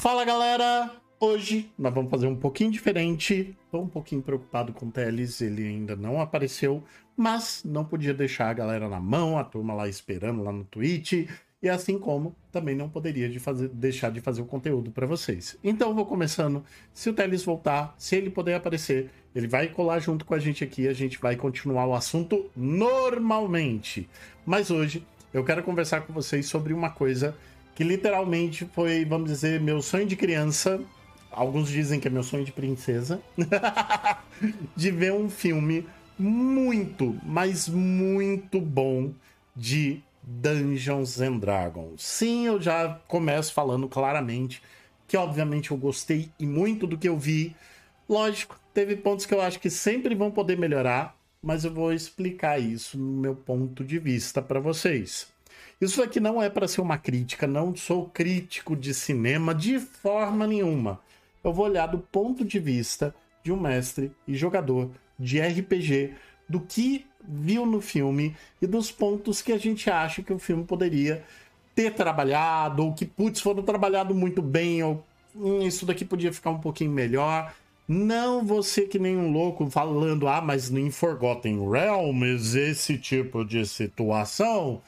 Fala galera! Hoje nós vamos fazer um pouquinho diferente. Tô um pouquinho preocupado com o Teles, ele ainda não apareceu, mas não podia deixar a galera na mão, a turma lá esperando lá no Twitch, e assim como também não poderia de fazer, deixar de fazer o conteúdo para vocês. Então vou começando. Se o Teles voltar, se ele puder aparecer, ele vai colar junto com a gente aqui, a gente vai continuar o assunto normalmente. Mas hoje eu quero conversar com vocês sobre uma coisa que literalmente foi, vamos dizer, meu sonho de criança. Alguns dizem que é meu sonho de princesa. de ver um filme muito, mas muito bom de Dungeons and Dragons. Sim, eu já começo falando claramente que, obviamente, eu gostei e muito do que eu vi. Lógico, teve pontos que eu acho que sempre vão poder melhorar, mas eu vou explicar isso no meu ponto de vista para vocês. Isso aqui não é para ser uma crítica, não sou crítico de cinema de forma nenhuma. Eu vou olhar do ponto de vista de um mestre e jogador de RPG, do que viu no filme e dos pontos que a gente acha que o filme poderia ter trabalhado, ou que, putz, foram trabalhado muito bem, ou hum, isso daqui podia ficar um pouquinho melhor. Não você que nem um louco falando, ah, mas em Forgotten Realms esse tipo de situação.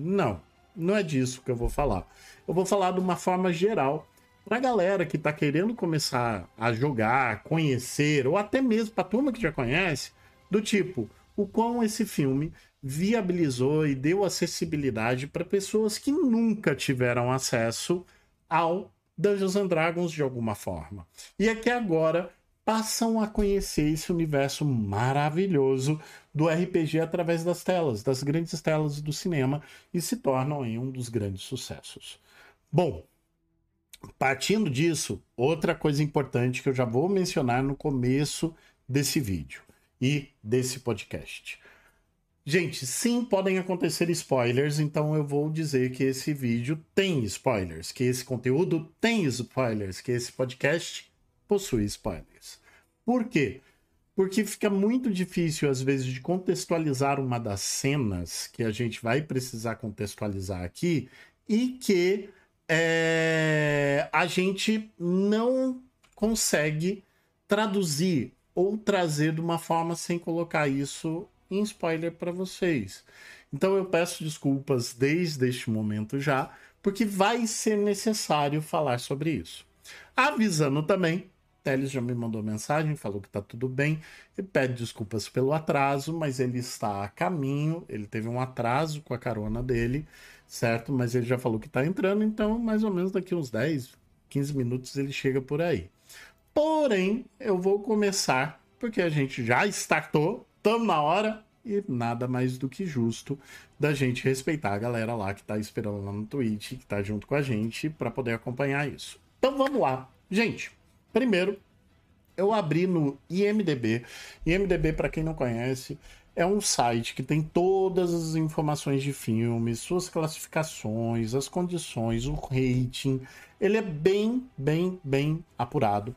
Não, não é disso que eu vou falar. Eu vou falar de uma forma geral para galera que está querendo começar a jogar, conhecer, ou até mesmo para turma que já conhece, do tipo, o quão esse filme viabilizou e deu acessibilidade para pessoas que nunca tiveram acesso ao Dungeons and Dragons de alguma forma. E é que agora passam a conhecer esse universo maravilhoso do RPG através das telas, das grandes telas do cinema e se tornam em um dos grandes sucessos. Bom, partindo disso, outra coisa importante que eu já vou mencionar no começo desse vídeo e desse podcast. Gente, sim, podem acontecer spoilers, então eu vou dizer que esse vídeo tem spoilers, que esse conteúdo tem spoilers, que esse podcast possui spoilers. Por quê? Porque fica muito difícil, às vezes, de contextualizar uma das cenas que a gente vai precisar contextualizar aqui e que é, a gente não consegue traduzir ou trazer de uma forma sem colocar isso em spoiler para vocês. Então eu peço desculpas desde este momento já, porque vai ser necessário falar sobre isso. Avisando também Teles já me mandou mensagem, falou que tá tudo bem e pede desculpas pelo atraso, mas ele está a caminho, ele teve um atraso com a carona dele, certo? Mas ele já falou que tá entrando, então mais ou menos daqui uns 10, 15 minutos ele chega por aí. Porém, eu vou começar, porque a gente já startou, estamos na hora, e nada mais do que justo da gente respeitar a galera lá que tá esperando lá no Twitch, que tá junto com a gente, para poder acompanhar isso. Então vamos lá. Gente, Primeiro, eu abri no IMDB. IMDB, para quem não conhece, é um site que tem todas as informações de filmes, suas classificações, as condições, o rating. Ele é bem, bem, bem apurado.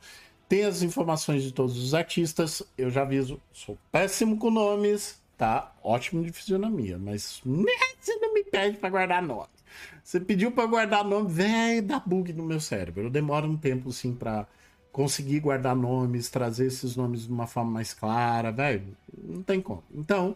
Tem as informações de todos os artistas. Eu já aviso, sou péssimo com nomes, tá? Ótimo de fisionomia, mas você não me pede para guardar nome. Você pediu para guardar nome, velho, dá bug no meu cérebro. Eu demoro um tempo assim para conseguir guardar nomes, trazer esses nomes de uma forma mais clara, velho, não tem como. Então,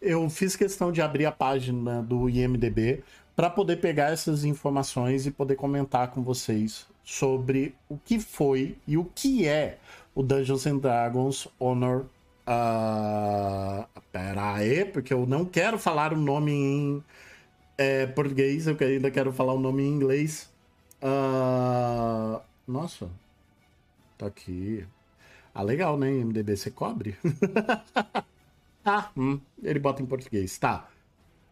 eu fiz questão de abrir a página do IMDB para poder pegar essas informações e poder comentar com vocês sobre o que foi e o que é o Dungeons and Dragons Honor. Uh, pera aí, porque eu não quero falar o nome em é, português, eu ainda quero falar o nome em inglês. Uh, nossa, Tá aqui. Ah, legal, né? MDB você cobre? ah, hum, ele bota em português. Tá.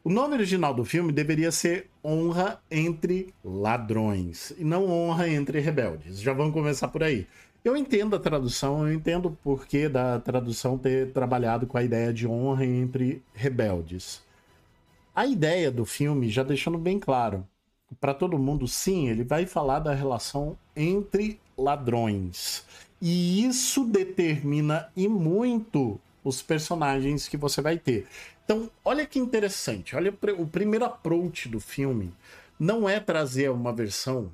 O nome original do filme deveria ser Honra entre Ladrões e não Honra entre Rebeldes. Já vamos começar por aí. Eu entendo a tradução, eu entendo o porquê da tradução ter trabalhado com a ideia de honra entre rebeldes. A ideia do filme, já deixando bem claro para todo mundo, sim, ele vai falar da relação entre ladrões. E isso determina e muito os personagens que você vai ter. Então, olha que interessante. Olha o primeiro approach do filme não é trazer uma versão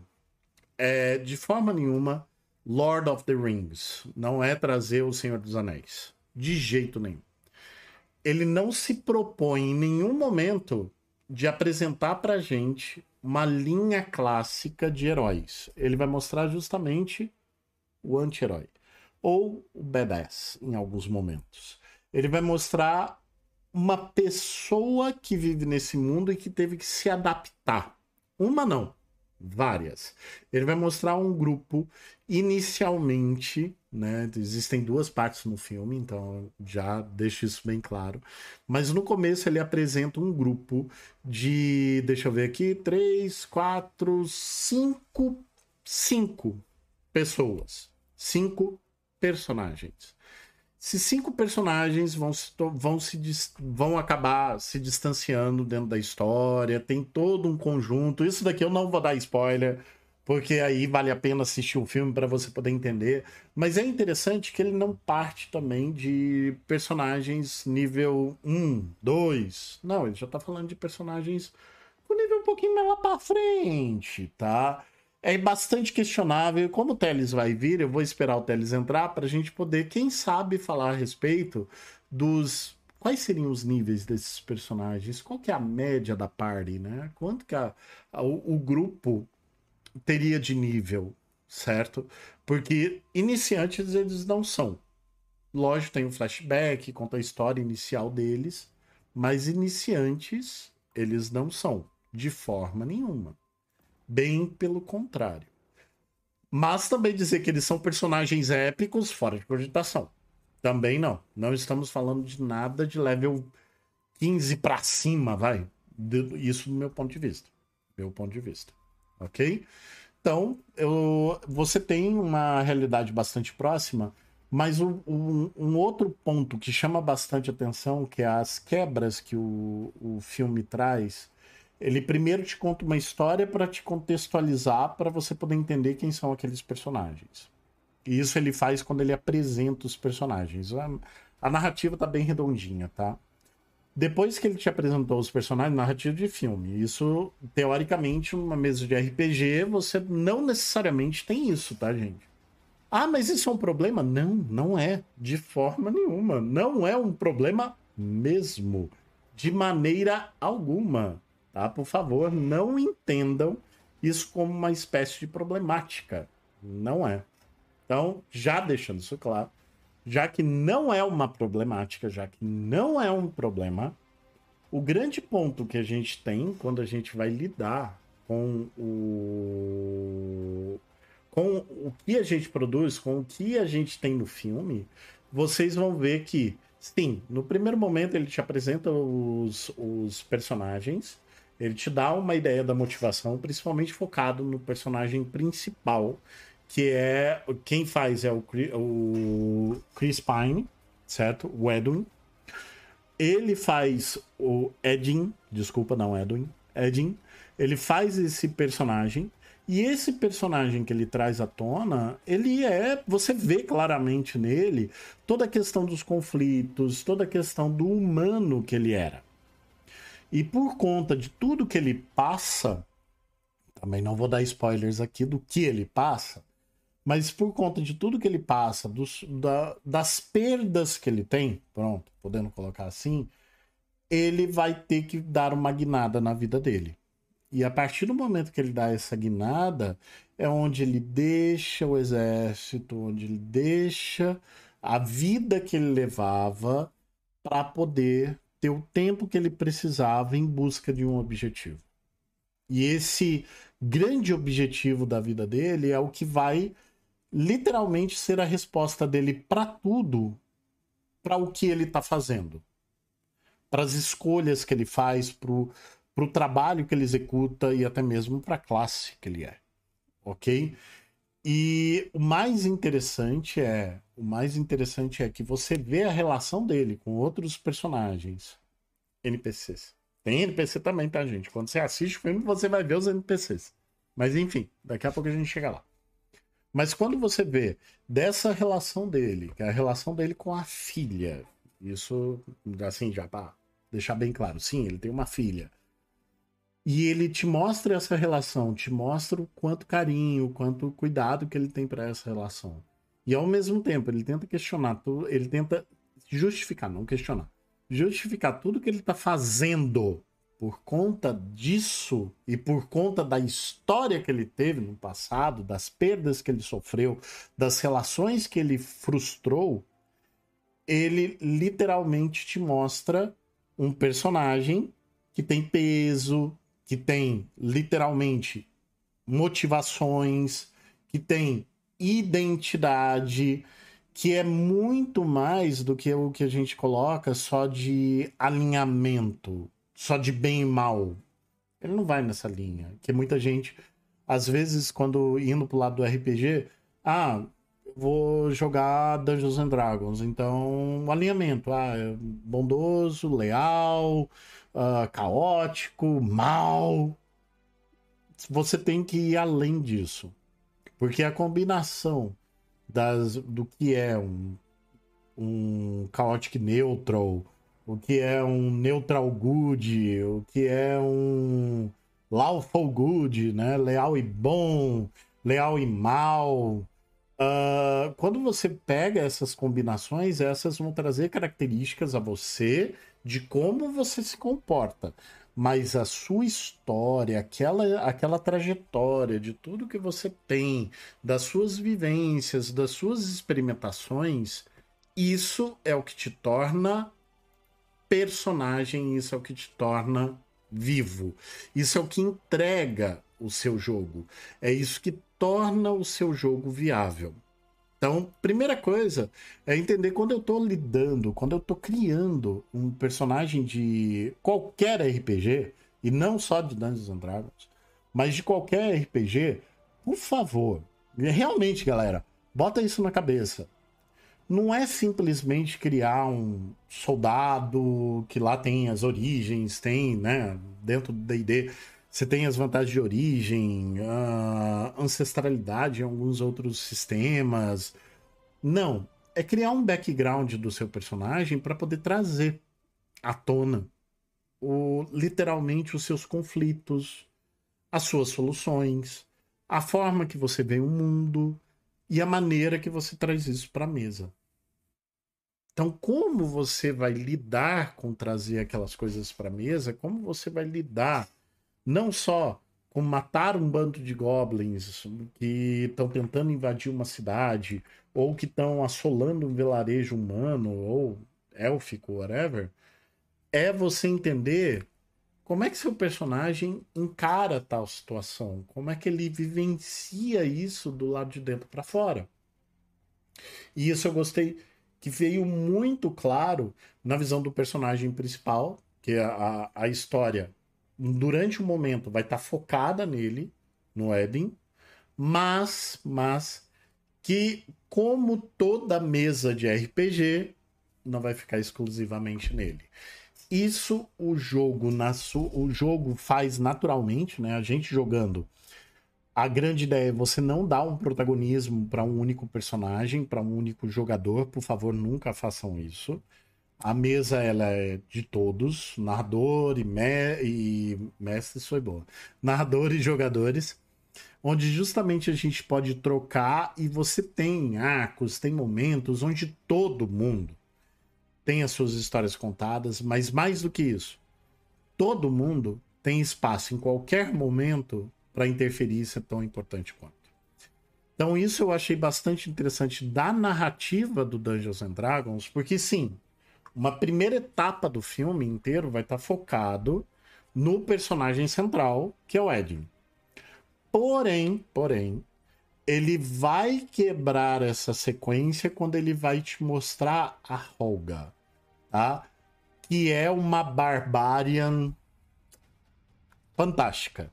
é de forma nenhuma Lord of the Rings. Não é trazer o Senhor dos Anéis. De jeito nenhum. Ele não se propõe em nenhum momento de apresentar pra gente uma linha clássica de heróis. Ele vai mostrar justamente o anti-herói. Ou o badass, em alguns momentos. Ele vai mostrar uma pessoa que vive nesse mundo e que teve que se adaptar. Uma não, várias. Ele vai mostrar um grupo inicialmente, né? Existem duas partes no filme, então já deixo isso bem claro. Mas no começo ele apresenta um grupo de, deixa eu ver aqui, três, quatro, cinco, cinco pessoas, cinco personagens. Esses cinco personagens vão se, vão se vão acabar se distanciando dentro da história, tem todo um conjunto. Isso daqui eu não vou dar spoiler, porque aí vale a pena assistir o filme para você poder entender. Mas é interessante que ele não parte também de personagens nível 1, 2. Não, ele já tá falando de personagens com nível um pouquinho mais lá para frente, tá? É bastante questionável. Como o Teles vai vir, eu vou esperar o Teles entrar para a gente poder, quem sabe, falar a respeito dos. Quais seriam os níveis desses personagens? Qual que é a média da party, né? Quanto que a, a, o, o grupo teria de nível, certo? Porque iniciantes eles não são. Lógico, tem um flashback, conta a história inicial deles, mas iniciantes eles não são, de forma nenhuma. Bem pelo contrário. Mas também dizer que eles são personagens épicos fora de cogitação. Também não. Não estamos falando de nada de level 15 para cima, vai. Isso do meu ponto de vista. Meu ponto de vista. Ok? Então, eu, você tem uma realidade bastante próxima, mas um, um, outro ponto que chama bastante atenção, que é as quebras que o, o filme traz, ele primeiro te conta uma história para te contextualizar, para você poder entender quem são aqueles personagens. E isso ele faz quando ele apresenta os personagens. A, a narrativa tá bem redondinha, tá? Depois que ele te apresentou os personagens, narrativa de filme. Isso, teoricamente, numa mesa de RPG, você não necessariamente tem isso, tá, gente? Ah, mas isso é um problema? Não, não é. De forma nenhuma. Não é um problema mesmo. De maneira alguma. Tá? Por favor, não entendam isso como uma espécie de problemática. Não é. Então, já deixando isso claro, já que não é uma problemática, já que não é um problema, o grande ponto que a gente tem quando a gente vai lidar com o com o que a gente produz, com o que a gente tem no filme, vocês vão ver que, sim, no primeiro momento ele te apresenta os, os personagens, ele te dá uma ideia da motivação, principalmente focado no personagem principal, que é quem faz é o, Chris Pine, certo? O Edwin. Ele faz o Edin, desculpa, não Edwin, Edin. Ele faz esse personagem e esse personagem que ele traz à tona, ele é. Você vê claramente nele toda a questão dos conflitos, toda a questão do humano que ele era. E por conta de tudo que ele passa, também não vou dar spoilers aqui do que ele passa, mas por conta de tudo que ele passa, dos, da, das perdas que ele tem, pronto, podendo colocar assim, ele vai ter que dar uma guinada na vida dele. E a partir do momento que ele dá essa guinada, é onde ele deixa o exército, onde ele deixa a vida que ele levava para poder ter o tempo que ele precisava em busca de um objetivo. E esse grande objetivo da vida dele é o que vai literalmente ser a resposta dele para tudo, para o que ele está fazendo, para as escolhas que ele faz, para o trabalho que ele executa e até mesmo para a classe que ele é. Ok? E o mais interessante é, o mais interessante é que você vê a relação dele com outros personagens, NPCs. Tem NPC também, tá, gente? Quando você assiste o filme, você vai ver os NPCs. Mas enfim, daqui a pouco a gente chega lá. Mas quando você vê dessa relação dele, que é a relação dele com a filha, isso, assim, já para deixar bem claro, sim, ele tem uma filha. E ele te mostra essa relação, te mostra o quanto carinho, o quanto cuidado que ele tem para essa relação. E ao mesmo tempo, ele tenta questionar, ele tenta justificar, não questionar, justificar tudo que ele está fazendo por conta disso e por conta da história que ele teve no passado, das perdas que ele sofreu, das relações que ele frustrou, ele literalmente te mostra um personagem que tem peso, que tem literalmente motivações, que tem identidade, que é muito mais do que o que a gente coloca só de alinhamento, só de bem e mal. Ele não vai nessa linha. Que muita gente, às vezes, quando indo pro lado do RPG, ah, vou jogar Dungeons and Dragons. Então, o alinhamento, ah, é bondoso, leal, uh, caótico, mal. Você tem que ir além disso. Porque a combinação das, do que é um, um chaotic neutral, o que é um neutral good, o que é um lawful good, né? Leal e bom, leal e mal. Uh, quando você pega essas combinações, essas vão trazer características a você de como você se comporta. Mas a sua história, aquela, aquela trajetória de tudo que você tem, das suas vivências, das suas experimentações, isso é o que te torna personagem, isso é o que te torna vivo. Isso é o que entrega o seu jogo. É isso que torna o seu jogo viável. Então, primeira coisa é entender quando eu estou lidando, quando eu estou criando um personagem de qualquer RPG, e não só de Dungeons and Dragons, mas de qualquer RPG, por favor, realmente, galera, bota isso na cabeça. Não é simplesmente criar um soldado que lá tem as origens, tem, né, dentro do D&D, você tem as vantagens de origem, ancestralidade em alguns outros sistemas. Não. É criar um background do seu personagem para poder trazer à tona o, literalmente os seus conflitos, as suas soluções, a forma que você vê o mundo e a maneira que você traz isso para a mesa. Então, como você vai lidar com trazer aquelas coisas para a mesa? Como você vai lidar não só com matar um bando de goblins que estão tentando invadir uma cidade, ou que estão assolando um vilarejo humano, ou élfico, whatever, é você entender como é que seu personagem encara tal situação, como é que ele vivencia isso do lado de dentro para fora. E isso eu gostei que veio muito claro na visão do personagem principal, que é a, a história durante o momento vai estar tá focada nele, no Eden, mas, mas que como toda mesa de RPG não vai ficar exclusivamente nele. Isso o jogo na o jogo faz naturalmente, né? A gente jogando. A grande ideia é você não dar um protagonismo para um único personagem, para um único jogador. Por favor, nunca façam isso. A mesa ela é de todos, narrador e, me... e mestres foi boa. Narrador e jogadores, onde justamente a gente pode trocar e você tem arcos, tem momentos onde todo mundo tem as suas histórias contadas, mas mais do que isso, todo mundo tem espaço em qualquer momento para interferir, isso é tão importante quanto. Então isso eu achei bastante interessante da narrativa do Dungeons and Dragons, porque sim, uma primeira etapa do filme inteiro vai estar tá focado no personagem central, que é o Edwin. Porém, porém, ele vai quebrar essa sequência quando ele vai te mostrar a Holga, tá? Que é uma Barbarian fantástica.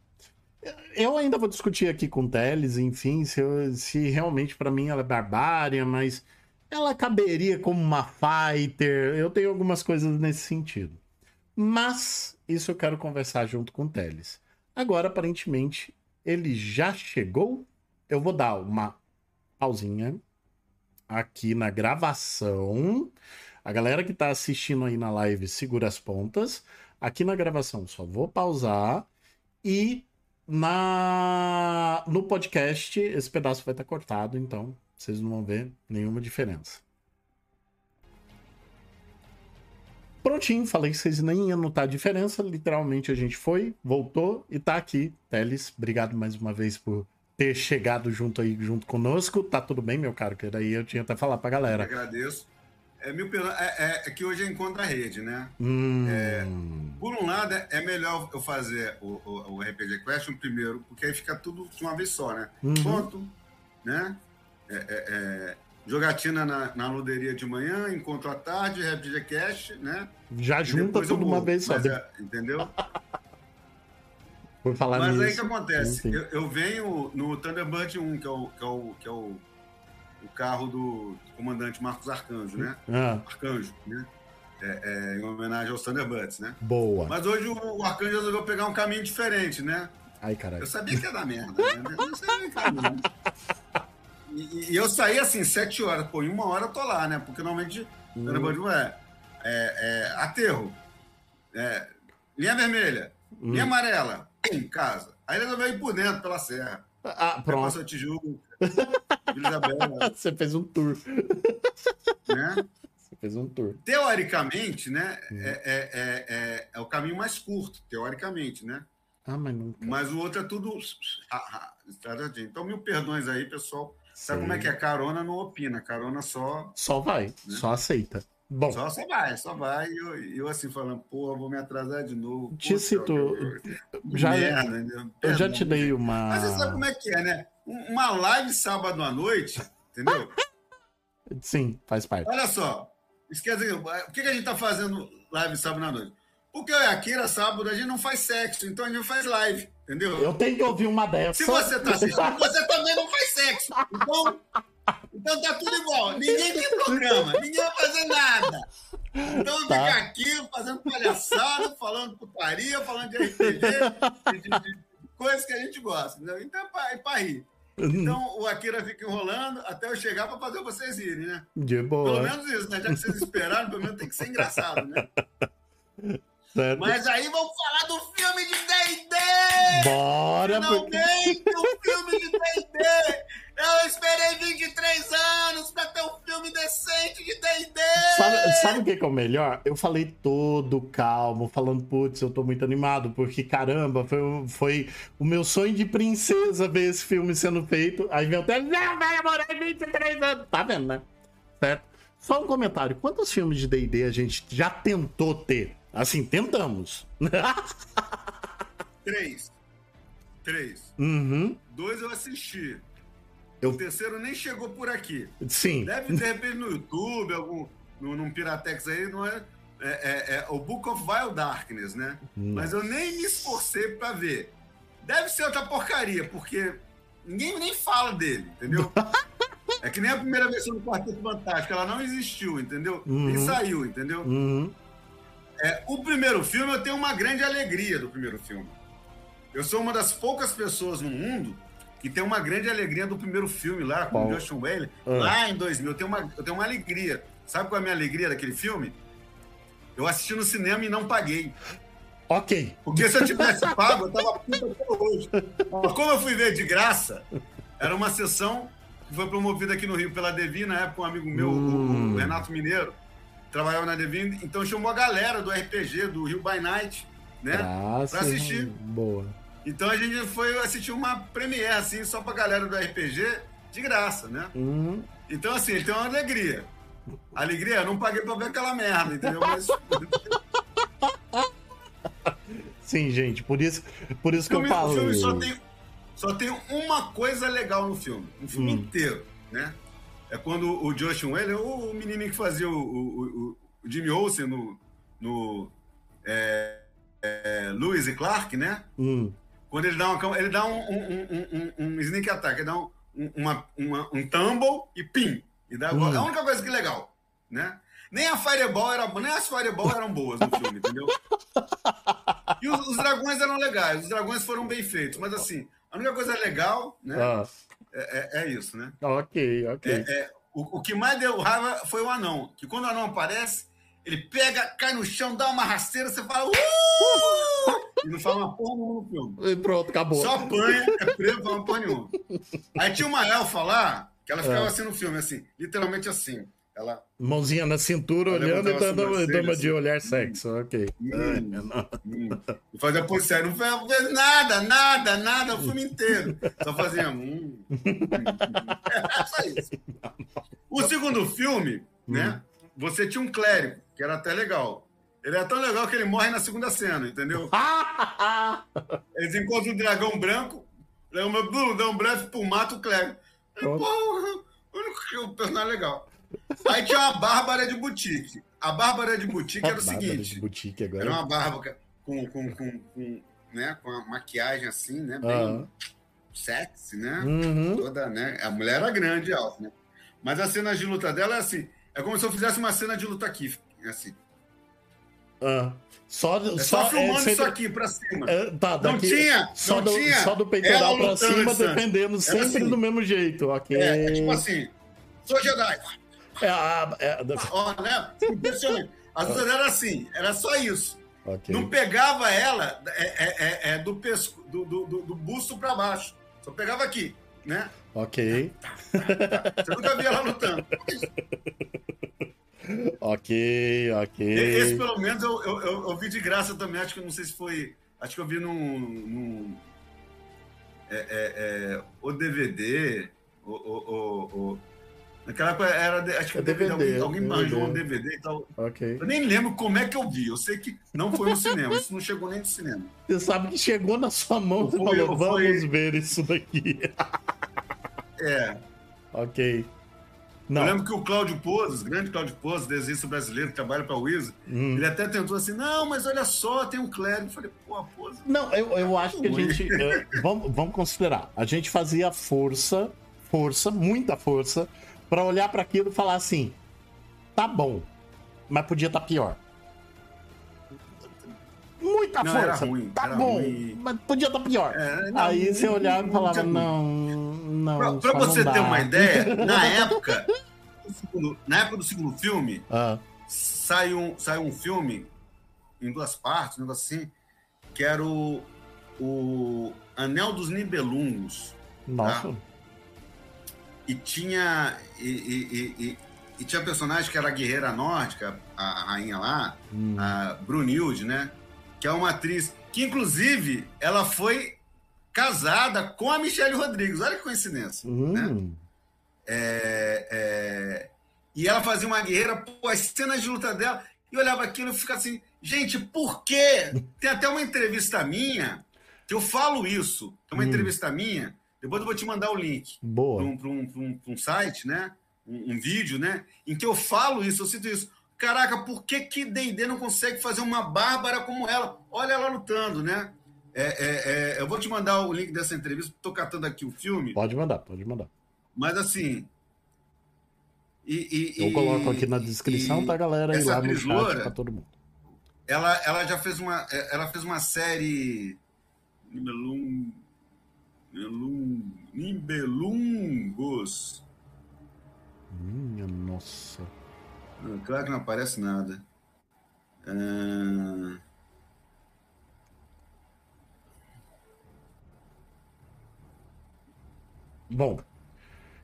Eu ainda vou discutir aqui com o Teles, enfim, se, eu, se realmente para mim ela é Barbarian, mas ela caberia como uma fighter. Eu tenho algumas coisas nesse sentido. Mas isso eu quero conversar junto com o Teles. Agora, aparentemente, ele já chegou. Eu vou dar uma pausinha aqui na gravação. A galera que está assistindo aí na live, segura as pontas. Aqui na gravação, só vou pausar E na no podcast, esse pedaço vai estar cortado, então vocês não vão ver nenhuma diferença. Prontinho, falei que vocês nem iam notar a diferença. Literalmente a gente foi, voltou e tá aqui. Teles, obrigado mais uma vez por ter chegado junto aí, junto conosco. Tá tudo bem, meu caro? Que daí eu tinha até falar pra galera. Eu agradeço. É, mil é, é, é, que hoje é encontro a rede, né? Hum. É, por um lado, é melhor eu fazer o, o, o, RPG Question primeiro, porque aí fica tudo de uma vez só, né? Uhum. Ponto, né? É, é, é, jogatina na, na luderia de manhã, encontro à tarde, RPG Cash, né? Já junta tudo uma vez só. entendeu? por falar Mas nisso. aí o que acontece? Eu, eu, venho no Thunderbird 1, que é o, que é o, que é o o carro do comandante Marcos Arcanjo, né? Ah. Arcanjo, né? É, é, em homenagem aos Thunderbirds, né? Boa. Mas hoje o, o, Arcanjo resolveu pegar um caminho diferente, né? Ai, caralho. Eu sabia que ia dar merda, né? Eu sabia que ia dar merda. E, e, eu saí assim, sete horas. Pô, em uma hora eu tô lá, né? Porque normalmente hum. Thunderbird é, é, é aterro, é, linha vermelha, hum. linha amarela, em casa. Aí ele ir por dentro, pela serra. Ah, pronto. Passou Tijuca, Você fez um tour. Né? Você fez um tour. Teoricamente, né? Hum. É, é, é, é, o caminho mais curto, teoricamente, né? Ah, mas nunca. Mas o outro é tudo. Então, mil perdões aí, pessoal. Sabe como é que é? Carona não opina, carona só. Só vai, né? só aceita. Bom. Só, só vai, só vai. E eu, eu, assim falando, pô, vou me atrasar de novo. Te citou. Já, merda, eu já te dei uma. Mas você sabe como é que é, né? Uma live sábado à noite, entendeu? Sim, faz parte. Olha só. Quer dizer, por que a gente tá fazendo live sábado à noite? Porque eu e a Kira, sábado, a gente não faz sexo, então a gente faz live, entendeu? Eu tenho que ouvir uma dessas. Se você tá assistindo, você também não faz sexo. Então, então tá tudo igual. Ninguém tem programa, ninguém vai fazer nada. Então tá. fica aqui fazendo palhaçada, falando putaria, falando de RPG, de, de, de coisas que a gente gosta. Entendeu? Então é pra, é rir. Então o Akira fica enrolando até eu chegar para fazer vocês irem, né? De boa. Pelo menos isso, né? Já que vocês esperaram, pelo menos tem que ser engraçado, né? Certo. Mas aí vamos falar do filme de D&D! Bora! Finalmente porque... um filme de D&D! Eu esperei 23 anos pra ter um filme decente de D&D! Sabe, sabe o que é o melhor? Eu falei todo calmo, falando, putz, eu tô muito animado, porque caramba, foi, foi o meu sonho de princesa ver esse filme sendo feito. Aí vem tele, não, vai demorar 23 anos! Tá vendo, né? Certo? Só um comentário, quantos filmes de D&D a gente já tentou ter? Assim, tentamos. Três. Três. Uhum. Dois eu assisti. Eu... O terceiro nem chegou por aqui. Sim. Deve de repente no YouTube, algum, no, num Piratex aí, não é, é, é, é o Book of Wild Darkness, né? Nossa. Mas eu nem me esforcei para ver. Deve ser outra porcaria, porque ninguém nem fala dele, entendeu? é que nem a primeira versão do Quarteto Fantástico, ela não existiu, entendeu? Uhum. Nem saiu, entendeu? Uhum. É, o primeiro filme, eu tenho uma grande alegria do primeiro filme. Eu sou uma das poucas pessoas no mundo que tem uma grande alegria do primeiro filme lá, com o Justin Whaley, Ah. lá em 2000. Eu tenho, uma, eu tenho uma alegria. Sabe qual é a minha alegria daquele filme? Eu assisti no cinema e não paguei. Ok. Porque se eu tivesse pago, eu tava puta até hoje. Mas como eu fui ver de graça, era uma sessão que foi promovida aqui no Rio pela Devi, na época um amigo meu, Hum. o Renato Mineiro, trabalhava na Devi, então chamou a galera do RPG, do Rio by Night, né? Graças. Pra assistir. Boa. Então a gente foi assistir uma premiere, assim, só pra galera do RPG, de graça, né? Uhum. Então, assim, ele tem uma alegria. Alegria, eu não paguei pra ver aquela merda, entendeu? Mas Sim, gente, por isso, por isso que filme, eu falo. o filme só tem, só tem uma coisa legal no filme, no filme Hum. inteiro, né? É quando o Josh Wheeler, o menino que fazia o, o, o- Jimmy Olsen no, no é, é, Lewis e Clark, né? Hum, Quando ele dá, uma, ele dá um, um, um, um, sneak attack, ele dá um, um- uma, uma- um tumble e pim. E dá, Hum. É a única coisa que é legal, né? Nem a Fireball era nem as Fireball eram boas no filme, entendeu? E os, os dragões eram legais, os dragões foram bem feitos, mas assim, a única coisa legal, né? ah, É, é- é isso, né? ok, ok. É, é, o, o que mais deu raiva foi o anão, que quando o anão aparece, ele pega, cai no chão, dá uma rasteira, você fala, uh! e não fala uma porra nenhuma no filme. E pronto, acabou. Só apanha, é preso, não fala uma porra nenhuma. Aí tinha uma elfa lá, que ela ficava É. assim no filme, assim, literalmente assim. Ela. Mãozinha na cintura, Ela olhando e dando, sobrancelha, dando de assim. olhar sexo. Ok. Hum. Ai, não. Hum, e fazia posição, não fez, não fez nada, nada, nada, o filme inteiro. Só fazia. Hum, hum, hum. É só isso. O segundo filme, né? Você tinha um clérigo, que era até legal. Ele é tão legal que ele morre na segunda cena, entendeu? Eles encontram o dragão branco, o dragão branco, blum, dragão branco, pum, mata o clérigo. Aí, Pronto. Pô, o único que o personagem legal. Aí tinha uma Bárbara de Boutique. A Bárbara de Boutique era o Bárbara seguinte: de boutique agora. era uma barba com, com, com, com, né, com a maquiagem assim, né? Bem Aham. sexy, né? Uhum. Toda, né? A mulher era grande alta, né? Mas as cenas de luta dela é assim. É como se eu fizesse uma cena de luta aqui. Assim. Ah. Só, É só, só, filmando é, sempre- isso aqui pra cima. é, tá, Não daqui, tinha, só não do, tinha. Só do peitoral pra lutando cima, dependendo sempre assim. do mesmo jeito, ok? É, é tipo assim. Sou Jedi. É, a- é, né? Impressionante. As lutas eram assim. Era só isso. ok. Não pegava ela é, é, é, é do, pesco, do, do, do, busto pra baixo. Só pegava aqui, né? Ok, Você nunca via ela lutando. ok, ok. Esse, pelo menos, eu, eu, eu, eu vi de graça também. Acho que eu não sei se foi. Acho que eu vi num. num é, é, é, o DVD. O, o, o- naquela época era. Acho que É DVD, DVD, alguém, manjou um DVD e tal. Ok. Eu nem lembro como é que eu vi. Eu sei que não foi no cinema. Isso não chegou nem no cinema. Você sabe que chegou na sua mão e Foi- falou, vamos foi- ver isso daqui. É. ok. Eu Não. lembro que o Cláudio Pozos, grande Cláudio Pozos, desenhista brasileiro, que trabalha para a Wizard, Hum. ele até tentou assim: não, mas olha só, tem um clérigo. Eu falei, pô, Pozos. Não, eu, eu acho que a gente. vamos, vamos considerar. A gente fazia força, força, muita força, pra olhar pra aquilo e falar assim: tá bom, mas podia estar pior. Muita Não, era força. ruim, tá bom, ruim. mas podia estar pior. É, não, Aí você não- olhava e não falava: não, não. Não você dá. ter uma ideia, na época, na época do segundo filme, Ah, sai um, sai um filme em duas partes, um negócio assim, que era o, o Anel dos Nibelungos. nossa. E tinha. E, e- e- e- tinha personagem que era a guerreira nórdica, a, a rainha lá, Hum. a Brunilde, né? Que é uma atriz que, inclusive, ela foi casada com a Michelle Rodrigues. Olha que coincidência. né? Hum. É, é, E ela fazia uma guerreira, pô, as cenas de luta dela, e olhava aquilo e ficava assim, gente, por quê? Tem até uma entrevista minha, que eu falo isso, tem uma Hum. entrevista minha, depois eu vou te mandar o link para Boa. um, pra um, um- um site, né? Um, vídeo, né? Em que eu falo isso, eu cito isso. Caraca, por que que D&D não consegue fazer uma bárbara como ela? Olha ela lutando, né? É, é, é, eu vou te mandar o link dessa entrevista, tô catando aqui o filme, Pode mandar, pode mandar. mas assim... E, e- Eu e- coloco aqui na descrição e pra galera ir essa lá no chat pra todo mundo. ela, ela já fez uma, ela fez uma série Nibelung, Nibelungos. Minha nossa. Claro que não aparece nada. Ah, Bom,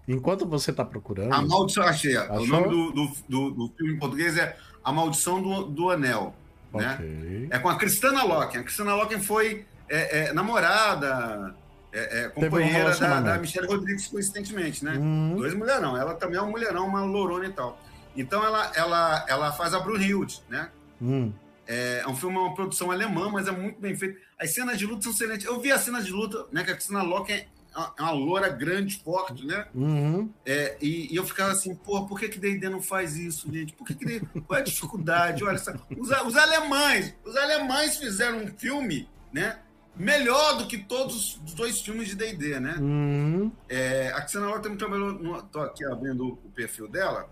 enquanto você tá procurando. a Maldição, achei. O Achou? nome do, do, do, do filme em português é A Maldição do, do Anel. Né? Ok. É com a Cristana Loken. A Cristana Loken foi é, é, namorada, é, é, um companheira da, relacionamento. da Michelle Rodrigues, coincidentemente, né? Hum, Dois mulherão. Ela também é uma mulherão, uma lourona e tal. Então ela, ela, ela faz a Brunhilde, né? hum. É um filme, é uma produção alemã, mas é muito bem feito. As cenas de luta são excelentes. Eu vi as cenas de luta, né? Que a Cristina Locke é uma- é uma loura grande, forte, né? Uhum. É, e, e eu ficava assim, porra, por que que D&D não faz isso, gente? Por que que D&D... Qual é a dificuldade? Olha, os, a- os alemães, os alemães fizeram um filme, né? Melhor do que todos os dois filmes de D&D, né? Uhum. É, a Cristina Locke também trabalhou, tô aqui abrindo o perfil dela,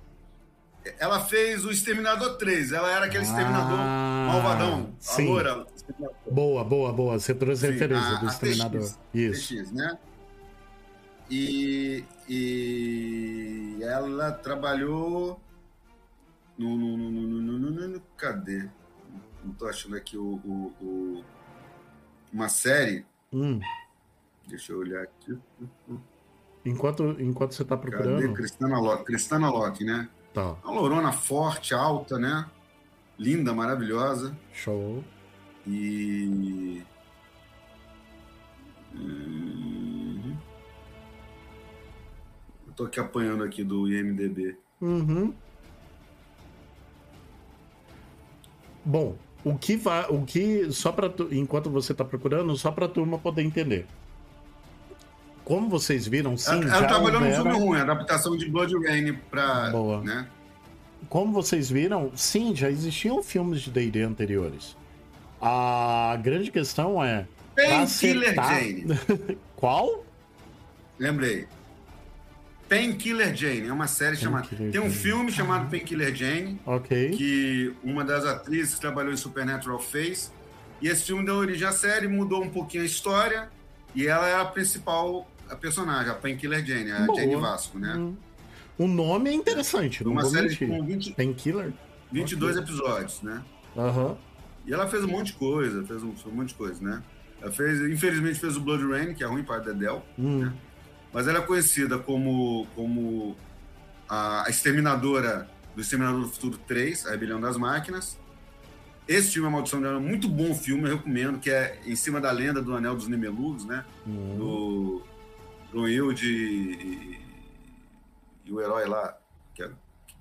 ela fez o Exterminador 3, ela era aquele Exterminador Ah, malvadão, a sim. loura. Exterminador Boa, boa, boa. Você trouxe Sim, referência a- do a Exterminador. TX, Isso. TX, né? E, e ela trabalhou no, no, no, no, no, no, no- no- cadê? Não tô achando aqui o, o, o- uma série. Hum. Deixa eu olhar aqui. Enquanto, enquanto você tá procurando. Cadê? Cristana Locke, Cristana Locke, né? Tá. Uma lourona forte, alta, né? Linda, maravilhosa. Show. E. Uhum. Eu tô aqui apanhando aqui do IMDB. Uhum. Bom, o que vai, o que só para enquanto você tá procurando, só para turma poder entender. Como vocês viram, sim, ela, já ela trabalhou houvera- filme ruim, adaptação de Blood Rain pra. Boa. Né? Como vocês viram, sim, já existiam filmes de D&D anteriores. A grande questão é Painkiller acertar- Jane. Qual? Lembrei. Painkiller Jane. É uma série chamada. Tem um filme chamado Painkiller Jane, Ok. que uma das atrizes trabalhou em Supernatural fez. E esse filme deu origem à série, mudou um pouquinho a história. E ela é a principal a personagem, a Painkiller Jane, a Boa. Jane Vasco, né? Hum. O nome é interessante, não uma série mentir. com 20, Painkiller? 22 episódios, né? Aham. E ela fez um monte de coisa, fez um, um monte de coisa, né? Ela fez, infelizmente fez o Blood Rain, que é ruim para Dedel, Hum. Mas ela é conhecida como, como a exterminadora do Exterminador do Futuro 3, A Rebelião das Máquinas. Esse filme, A Maldição dela, é um muito bom filme, eu recomendo, que é em cima da lenda do Anel dos Nimeludos, né? Hum. Do Brunhilde e, e o herói lá, que, é-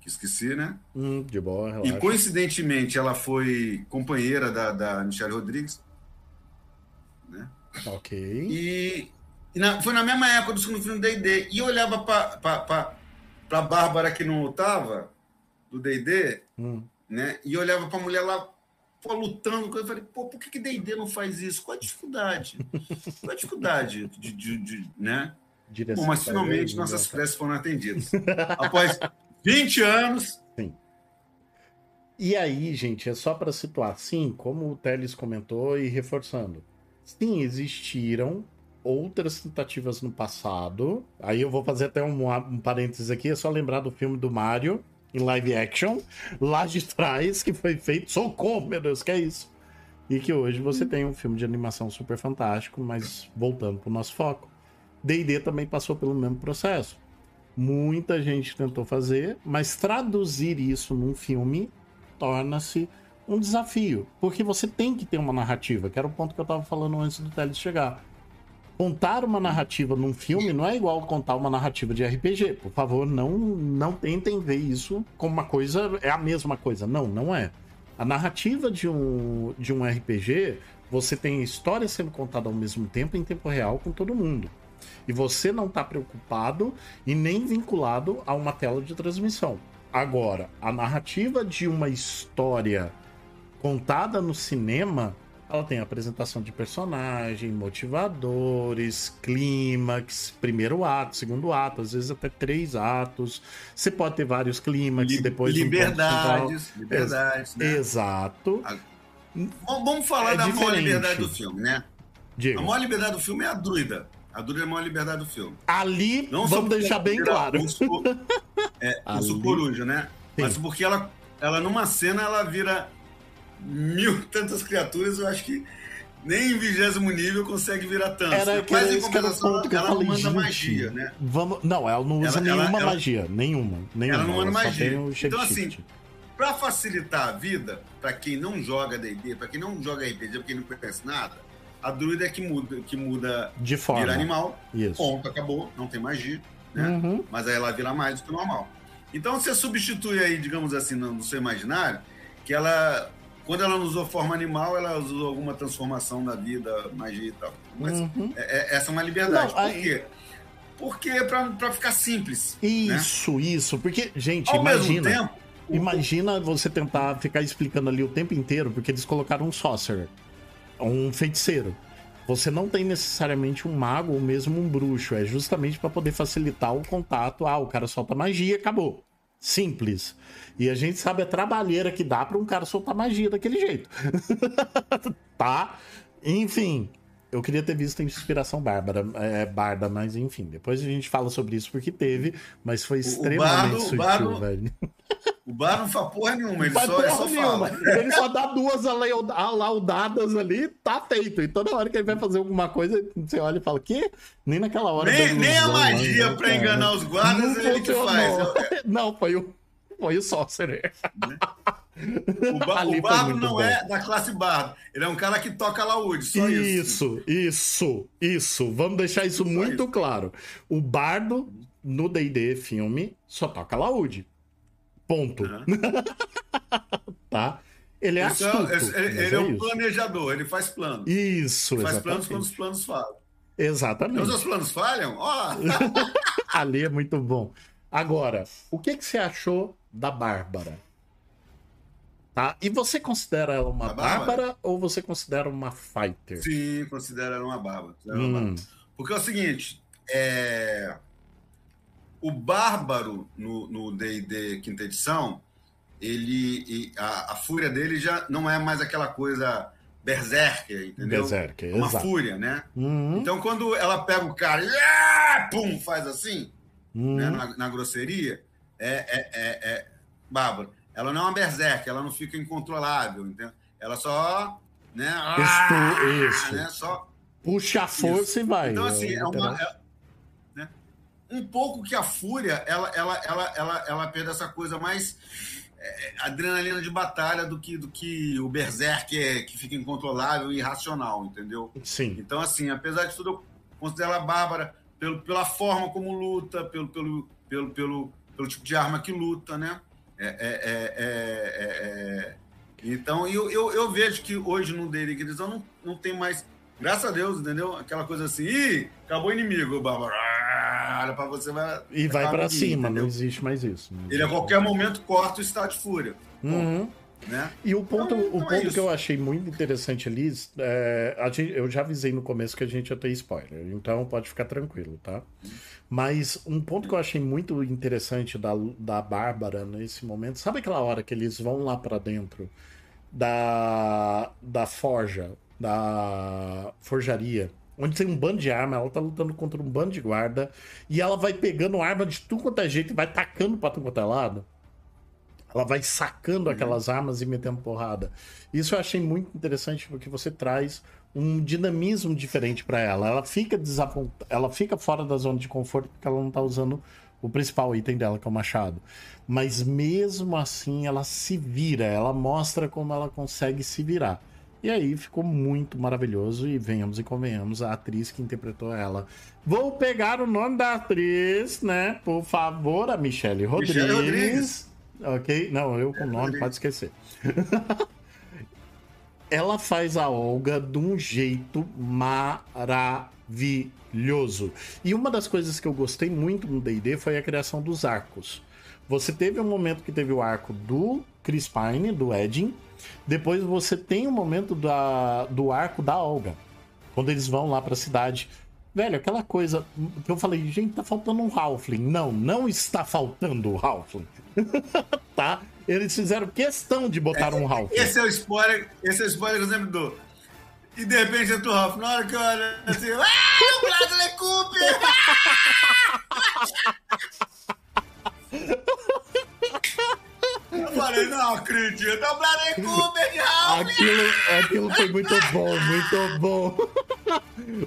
que esqueci, né? Hum, de boa, E relaxa. coincidentemente ela foi companheira da, da Michelle Rodrigues. Né? Ok. E, e na- foi na mesma época do segundo filme do D&D. E eu olhava para a Bárbara que não lutava, do D&D, Hum. né? E olhava para a mulher lá pô, lutando. Eu falei, pô, por que que D&D não faz isso? Qual a dificuldade? Qual a dificuldade de, de- de- né? Direção Bom, mas finalmente nossas né? preces foram atendidas. Após 20 anos, E aí, gente, é só para situar, sim, como o Teles comentou e reforçando. Sim, existiram outras tentativas no passado. Aí eu vou fazer até um, um parênteses aqui, é só lembrar do filme do Mario em live action, lá de trás, que foi feito. Socorro, meu Deus, que é isso? E que hoje você tem um filme de animação super fantástico, mas voltando pro nosso foco. D&D também passou pelo mesmo processo. Muita gente tentou fazer, mas traduzir isso num filme torna-se um desafio, porque você tem que ter uma narrativa, que era o ponto que eu tava falando antes do Teles chegar. Contar uma narrativa num filme não é igual contar uma narrativa de RPG. Por favor, não não tentem ver isso como uma coisa é a mesma coisa. Não, não é. A narrativa de um de um RPG, você tem a história sendo contada ao mesmo tempo em tempo real com todo mundo. E você não está preocupado e nem vinculado a uma tela de transmissão. Agora, a narrativa de uma história contada no cinema, ela tem apresentação de personagem, motivadores, clímax, primeiro ato, segundo ato, às vezes até três atos. Você pode ter vários clímax, li- depois um ponto central. liberdades, liberdades, né? Exato. Vamos vamos falar É da maior diferente. liberdade do filme, né? Diga. A maior liberdade do filme é a druida. A druida é a maior liberdade do filme. Ali, Não vamos deixar bem claro. é, Ali- coruja, né? Sim. Mas porque ela, ela, numa cena, ela vira mil tantas criaturas, eu acho que nem em vigésimo nível consegue virar tantas. Era né? Mas, em compensação, ponto que ela não falei, manda magia, né? Vamos... Não, ela não usa Ela- ela- nenhuma ela- magia. Nenhuma. nenhuma. Ela não manda magia. Então, assim. Para facilitar a vida, para quem não joga D&D, para quem não joga RPG, para quem não conhece nada, a druida é que muda, que muda De forma. vira animal, Isso. ponto, acabou, não tem magia, né? Uhum. Mas aí ela vira mais do que normal. Então você substitui aí, digamos assim, no, no seu imaginário, que ela, quando ela não usou forma animal, ela usou alguma transformação da vida, magia e tal. Mas Uhum. é- é- essa é uma liberdade. Não, Por aí- quê? Porque é pra, pra ficar simples. Isso, isso. Porque, gente, Ao imagina. mesmo tempo, Imagina você tentar ficar explicando ali o tempo inteiro, porque eles colocaram um sorcerer, um feiticeiro. Você não tem necessariamente um mago ou mesmo um bruxo, é justamente para poder facilitar o contato. Ah, o cara solta magia, acabou. Simples. E a gente sabe a trabalheira que dá para um cara soltar magia daquele jeito. tá? Enfim, eu queria ter visto a inspiração bárbara, é, barda, mas enfim, depois a gente fala sobre isso porque teve, mas foi extremamente o sutil, bardo- velho. O bar não faz porra nenhuma, ele só, porra só nenhuma. fala. Ele só dá duas alaudadas ali, tá feito. E toda hora que ele vai fazer alguma coisa, você olha e fala, que? Nem naquela hora. Nem, nem a magia lá, pra enganar os guardas não ele que faz. Não, foi o, foi o Sorcerer. Né? O, ba o bardo não bom. é da classe bardo. Ele é um cara que toca laúde, só isso. Isso, isso, isso. Vamos deixar isso só muito isso. claro. O bardo no D&D filme só toca laúde. Ponto. Uhum. tá? Ele é Esse é astuto. É, ele, ele é, é um planejador, ele faz planos. Isso, ele Faz planos quando os planos falham. Exatamente. Quando os planos falham, ó. Ali é muito bom. Agora, o que, que você achou da Bárbara? Tá? E você considera ela uma bárbara ou você considera uma fighter? Sim, considero ela uma bárbara. Hum. Porque é o seguinte, é... o bárbaro no D&D quinta edição, ele a, a, fúria dele já não é mais aquela coisa berserker, entendeu? Berserker, é uma exato. fúria, né? Uhum. Então quando ela pega o cara e pum, faz assim, uhum. né, na, na, grosseria, é, é, é, é bárbaro. Ela não é uma berserk, ela não fica incontrolável, entendeu? Ela só, né? Ah, isso. Né, só puxa a força isso. e vai. Então assim, é uma é, né? um pouco que a fúria, ela ela ela ela, ela perde essa coisa mais é, adrenalina de batalha do que do que o berserk é, que fica incontrolável e irracional, entendeu? Sim. Então assim, apesar de tudo, eu considero ela bárbara pelo, pela forma como luta, pelo, pelo, pelo, pelo, pelo tipo de arma que luta, né? É é, é, é, então, eu, eu, eu, vejo que hoje no Daily Grisão não, não tem mais, graças a Deus, entendeu? Aquela coisa assim, ih, acabou o inimigo, Bárbara. Olha pra você, vai. E vai para cima, entendeu? não existe mais isso. Ele a qualquer momento corta o estado de fúria. Uhum. Né? E o ponto, então, o então ponto que eu achei muito interessante ali, é, gente, eu já avisei no começo que a gente ia ter spoiler, então pode ficar tranquilo, tá? Mas um ponto que eu achei muito interessante da, da Bárbara nesse momento, sabe aquela hora que eles vão lá para dentro da, da forja, da forjaria, onde tem um bando de arma, ela tá lutando contra um bando de guarda, e ela vai pegando arma de tudo quanto é jeito e vai tacando pra tudo quanto é lado. Ela vai sacando uhum. aquelas armas e metendo porrada. Isso eu achei muito interessante porque você traz um dinamismo diferente para ela. Ela fica desapontada, ela fica fora da zona de conforto porque ela não tá usando o principal item dela, que é o machado. Mas mesmo assim, ela se vira, ela mostra como ela consegue se virar. E aí ficou muito maravilhoso. E venhamos e convenhamos, a atriz que interpretou ela. Vou pegar o nome da atriz, né? Por favor, a Michelle Rodrigues. Michelle Rodrigues. Ok? Não, eu com o nome, pode esquecer. ela faz a Olga de um jeito maravilhoso. E uma das coisas que eu gostei muito no D&D foi a criação dos arcos. Você teve um momento que teve o arco do Chris Pine, do Edin. Depois você tem o um momento da, do arco da Olga. Quando eles vão lá para a cidade. Velho, aquela coisa que eu falei, gente, tá faltando um Halfling. Não, não está faltando o Halfling. tá? Eles fizeram questão de botar é, um Ralph. Esse é o spoiler, esse é o spoiler que eu sempre dou. E de repente entra o Ralph. Na hora que eu olho assim, ah, o Bradley Cooper! Eu falei, não acredito, é o Bradley Cooper de Ralph! Aquilo, aquilo foi muito bom, muito bom.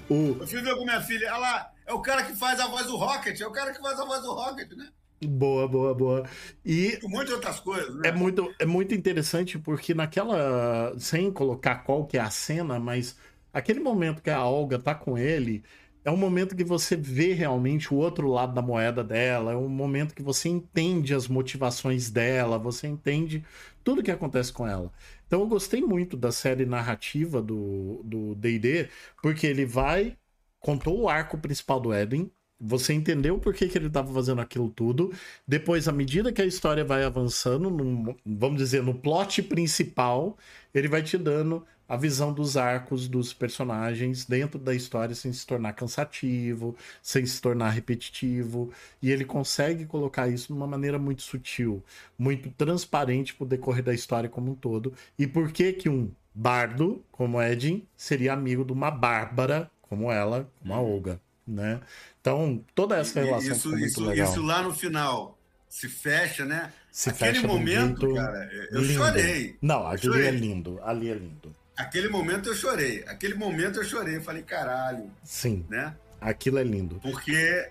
O... Eu fui ver com minha filha, ela é o cara que faz a voz do Rocket, é o cara que faz a voz do Rocket, né? Boa, boa, boa. E um monte de outras coisas, né? É muito, é muito interessante porque naquela. Sem colocar qual que é a cena, mas aquele momento que a Olga tá com ele. É um momento que você vê realmente o outro lado da moeda dela, é um momento que você entende as motivações dela, você entende tudo que acontece com ela. Então eu gostei muito da série narrativa do D&D, porque ele vai, contou o arco principal do Eden, você entendeu por que, que ele estava fazendo aquilo tudo. Depois, à medida que a história vai avançando, no, vamos dizer, no plot principal, ele vai te dando a visão dos arcos dos personagens dentro da história sem se tornar cansativo, sem se tornar repetitivo. E ele consegue colocar isso de uma maneira muito sutil, muito transparente para o decorrer da história como um todo. E por que que um bardo, como Edin, seria amigo de uma bárbara, como ela, como a Olga, né? Então, toda essa relação isso, isso, isso lá no final, se fecha, né? Se Aquele fecha momento, cara, eu lindo. chorei. Não, ali chorei. é lindo. Ali é lindo. Aquele momento eu chorei. Aquele momento eu chorei. Eu falei, caralho, Sim, né? aquilo é lindo. Porque,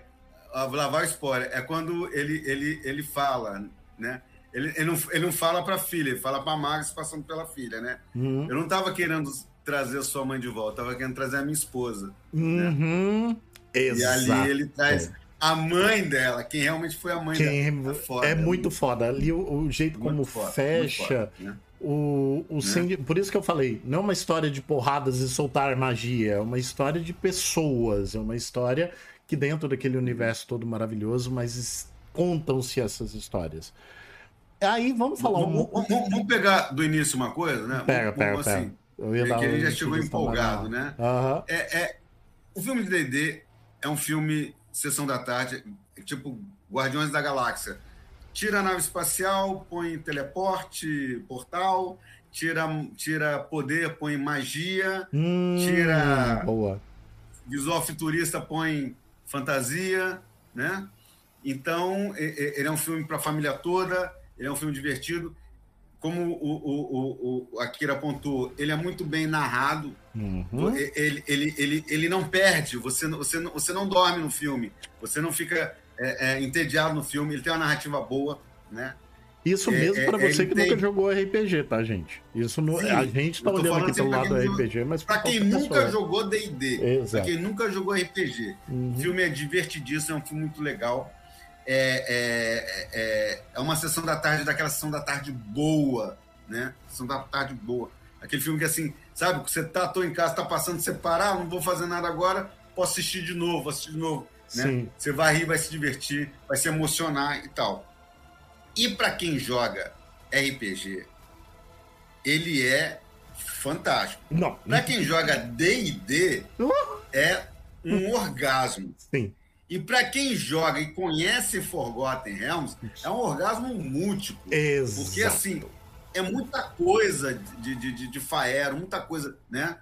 vou lavar o spoiler, é quando ele, ele, ele fala, né? Ele, ele, não, ele não fala pra filha, ele fala pra Max passando pela filha, né? Uhum. Eu não tava querendo trazer a sua mãe de volta, eu tava querendo trazer a minha esposa. Uhum. E Exato. ali ele traz a mãe dela, quem realmente foi a mãe Quem dela. é, foda, é muito foda. Ali o, o jeito como foda, fecha, foda, né? o, o sendi- Por isso que eu falei, não é uma história de porradas e soltar magia, é uma história de pessoas, é uma história que dentro daquele universo todo maravilhoso, mas contam-se essas histórias. Aí vamos falar um. Vamos, vamos- vamos pegar do início uma coisa, né? Pega, Vamos- pega, vamos pega. assim, Eu ia é que ele já um chegou empolgado, né? Aham. É, é- o filme de D&D é um filme Sessão da Tarde, tipo Guardiões da Galáxia. Tira a nave espacial, põe teleporte, portal, tira, tira poder, põe magia, Hum, Tira- Boa. visual futurista, põe fantasia, né? Então, ele é um filme para a família toda, ele é um filme divertido. Como o, o, o, Akira apontou, ele é muito bem narrado, Uhum. ele, ele, ele, ele não perde, você, não- você, não- você não dorme no filme, você não fica é, é, entediado no filme, ele tem uma narrativa boa, né? Isso É, mesmo é, pra você ele que tem- nunca jogou RPG, tá, gente? Isso no... Sim, a gente tá olhando aqui assim pelo lado do não- RPG, mas Para pra quem nunca pessoa. jogou D&D, para quem nunca jogou RPG, Uhum. o filme é divertidíssimo, é um filme muito legal. É, é, é, é uma sessão da tarde, daquela sessão da tarde boa, né? Sessão da tarde boa. Aquele filme que assim, sabe, que você tá, tô em casa, tá passando, você parar, não vou fazer nada agora, posso assistir de novo, assistir de novo. Né? Sim. Você vai rir, vai se divertir, vai se emocionar e tal. E para quem joga RPG, ele é fantástico. Não. Para quem joga D&D, é um orgasmo. Sim. E para quem joga e conhece Forgotten Realms, é um orgasmo múltiplo. Exato. Porque, assim, é muita coisa de, de, de, de Faero, muita coisa, né?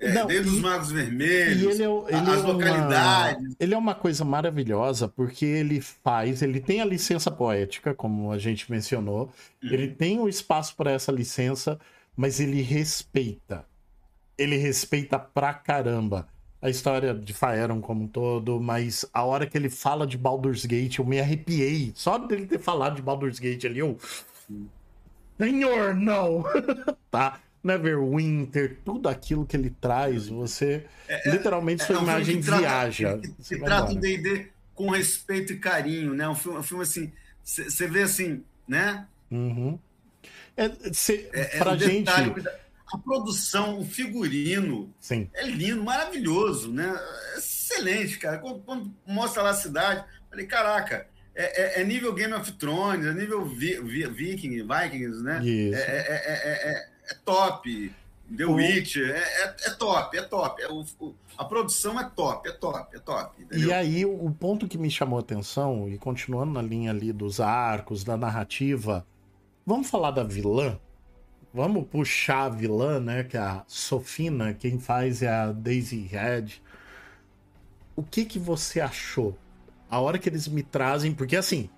É, Não, desde e- os Magos Vermelhos, é, as é uma- localidades. ele é uma coisa maravilhosa porque ele faz, ele tem a licença poética, como a gente mencionou, Uhum. ele tem o espaço para essa licença, mas ele respeita. Ele respeita pra caramba a história de Faeron como um todo, mas a hora que ele fala de Baldur's Gate, eu me arrepiei. Só dele ter falado de Baldur's Gate ali, eu. Senhor, não! tá? Neverwinter, tudo aquilo que ele traz, você. literalmente sua É um imagem viaja. Vai trata o. D&D com respeito e carinho, né? Um filme, um filme assim, você vê assim, né? Uhum. É, cê- É, é pra um gente. detalhe, a produção, o figurino, Sim. é lindo, maravilhoso, né? Excelente, cara. Quando, quando mostra lá a cidade, falei, caraca, é, é- é nível Game of Thrones, é nível Vi- Vi- Viking, Vikings, né? Isso. É, é- é- é- é- top. The O- Witch, é, top, é top. O- o- a produção é top, é top, é top. entendeu? E aí, o o ponto que me chamou a atenção, e continuando na linha ali dos arcos, da narrativa, vamos falar da vilã? Vamos puxar a vilã, né? Que é a Sofina, quem faz é a Daisy Head. O que que você achou? A hora que eles me trazem, porque assim,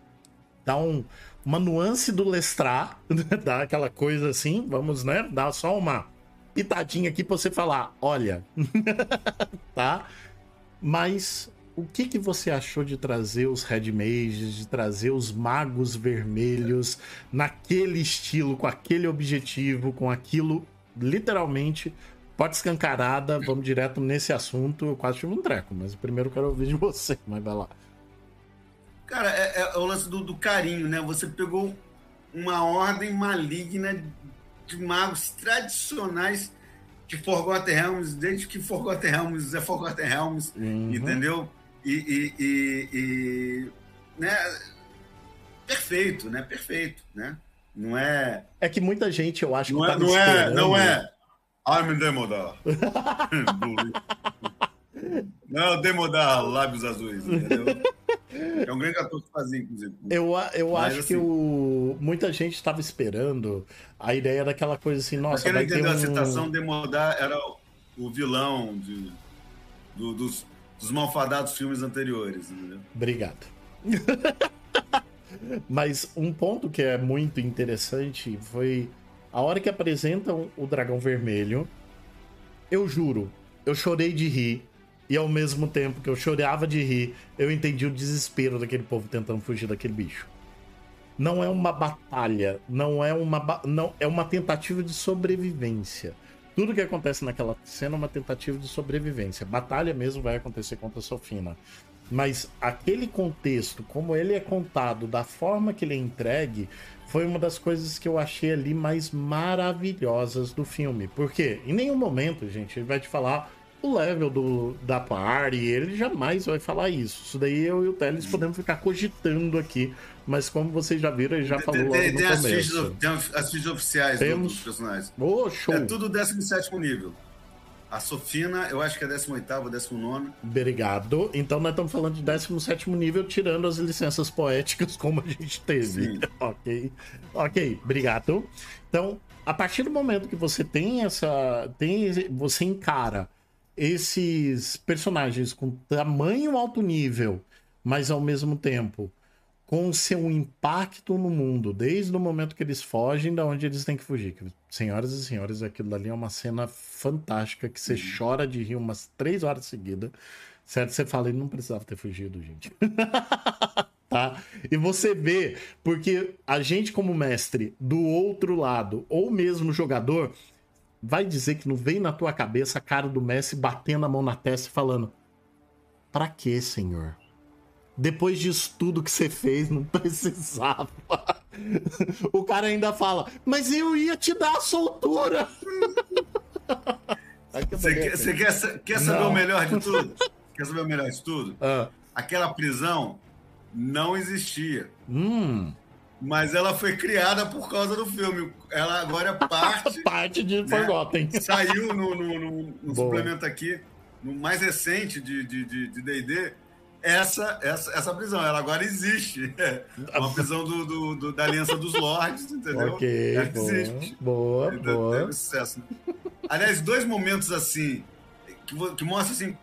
dá um, uma nuance do Lestrar, dá aquela coisa assim, vamos, né? Dá só uma pitadinha aqui pra você falar, olha, tá? Mas o que que você achou de trazer os Red Mages, de trazer os magos vermelhos naquele estilo, com aquele objetivo, com aquilo literalmente porta escancarada, vamos direto nesse assunto. Eu quase tive um treco, mas primeiro eu quero ouvir de você, mas vai lá. Cara, é, é o lance do, do carinho, né? Você pegou uma ordem maligna de magos tradicionais de Forgotten Realms, desde que Forgotten Realms é Forgotten Realms, Uhum. entendeu? E, e- e- e, né? Perfeito, né? Perfeito, né? Não é, É que muita gente, eu acho não que é, não é, não é. I'm Demodar. não é Demodar Lábios Azuis, entendeu? É um grande ator que fazia, inclusive. Eu, eu Mas, acho que assim- o... muita gente estava esperando a ideia daquela coisa assim, nossa, Pra quem não entendeu um... a citação, Demodar era o, o vilão de, do- dos, dos malfadados filmes anteriores, entendeu? Obrigado. Mas um ponto que é muito interessante foi a hora que apresentam o dragão vermelho. Eu juro, eu chorei de rir. E ao mesmo tempo que eu chorava de rir, eu entendi o desespero daquele povo tentando fugir daquele bicho. Não é uma batalha, não é uma não é uma tentativa de sobrevivência. Tudo que acontece naquela cena é uma tentativa de sobrevivência. Batalha mesmo vai acontecer contra a Sofina. Mas aquele contexto, como ele é contado, da forma que ele é entregue, foi uma das coisas que eu achei ali mais maravilhosas do filme. Porque em nenhum momento, gente, ele vai te falar o level do, da party, ele jamais vai falar isso. Isso daí eu e o Teles podemos ficar cogitando aqui, mas como vocês já viram, ele já falou logo tem, no tem começo. As fichas, tem as fichas oficiais Temos... dos personagens. Oh, show! É tudo 17 nível. A Sofina, eu acho que é 18º, 19. Obrigado. Então nós estamos falando de 17 nível, tirando as licenças poéticas como a gente teve. Sim. ok. Ok, obrigado. Então, a partir do momento que você tem essa. Tem, você encara esses personagens com tamanho alto nível, mas ao mesmo tempo com seu impacto no mundo, desde o momento que eles fogem da onde eles têm que fugir. Senhoras e senhores, aquilo ali é uma cena fantástica que você chora de rir umas três horas seguidas. Certo? Você fala, ele não precisava ter fugido, gente. tá? E você vê, porque a gente, como mestre, do outro lado, ou mesmo jogador, vai dizer que não vem na tua cabeça a cara do Messi batendo a mão na testa e falando: Pra que, senhor? Depois disso tudo que você fez, não precisava. o cara ainda fala: Mas eu ia te dar a soltura. Você quer, você quer, quer saber Não. o melhor de tudo? quer saber o melhor de tudo? Ah, Aquela prisão não existia. hum, Mas ela foi criada por causa do filme. Ela agora é parte. parte de Forgotten. Saiu no, no, no- no suplemento aqui, no mais recente de D&D, de, de D&D, essa, essa, essa prisão. Ela agora existe. É uma prisão do, do- do- da Aliança dos Lords, entendeu? Ok, Ela boa, existe. boa, Então, boa. Teve sucesso. Aliás, dois momentos assim, que, que mostram assim,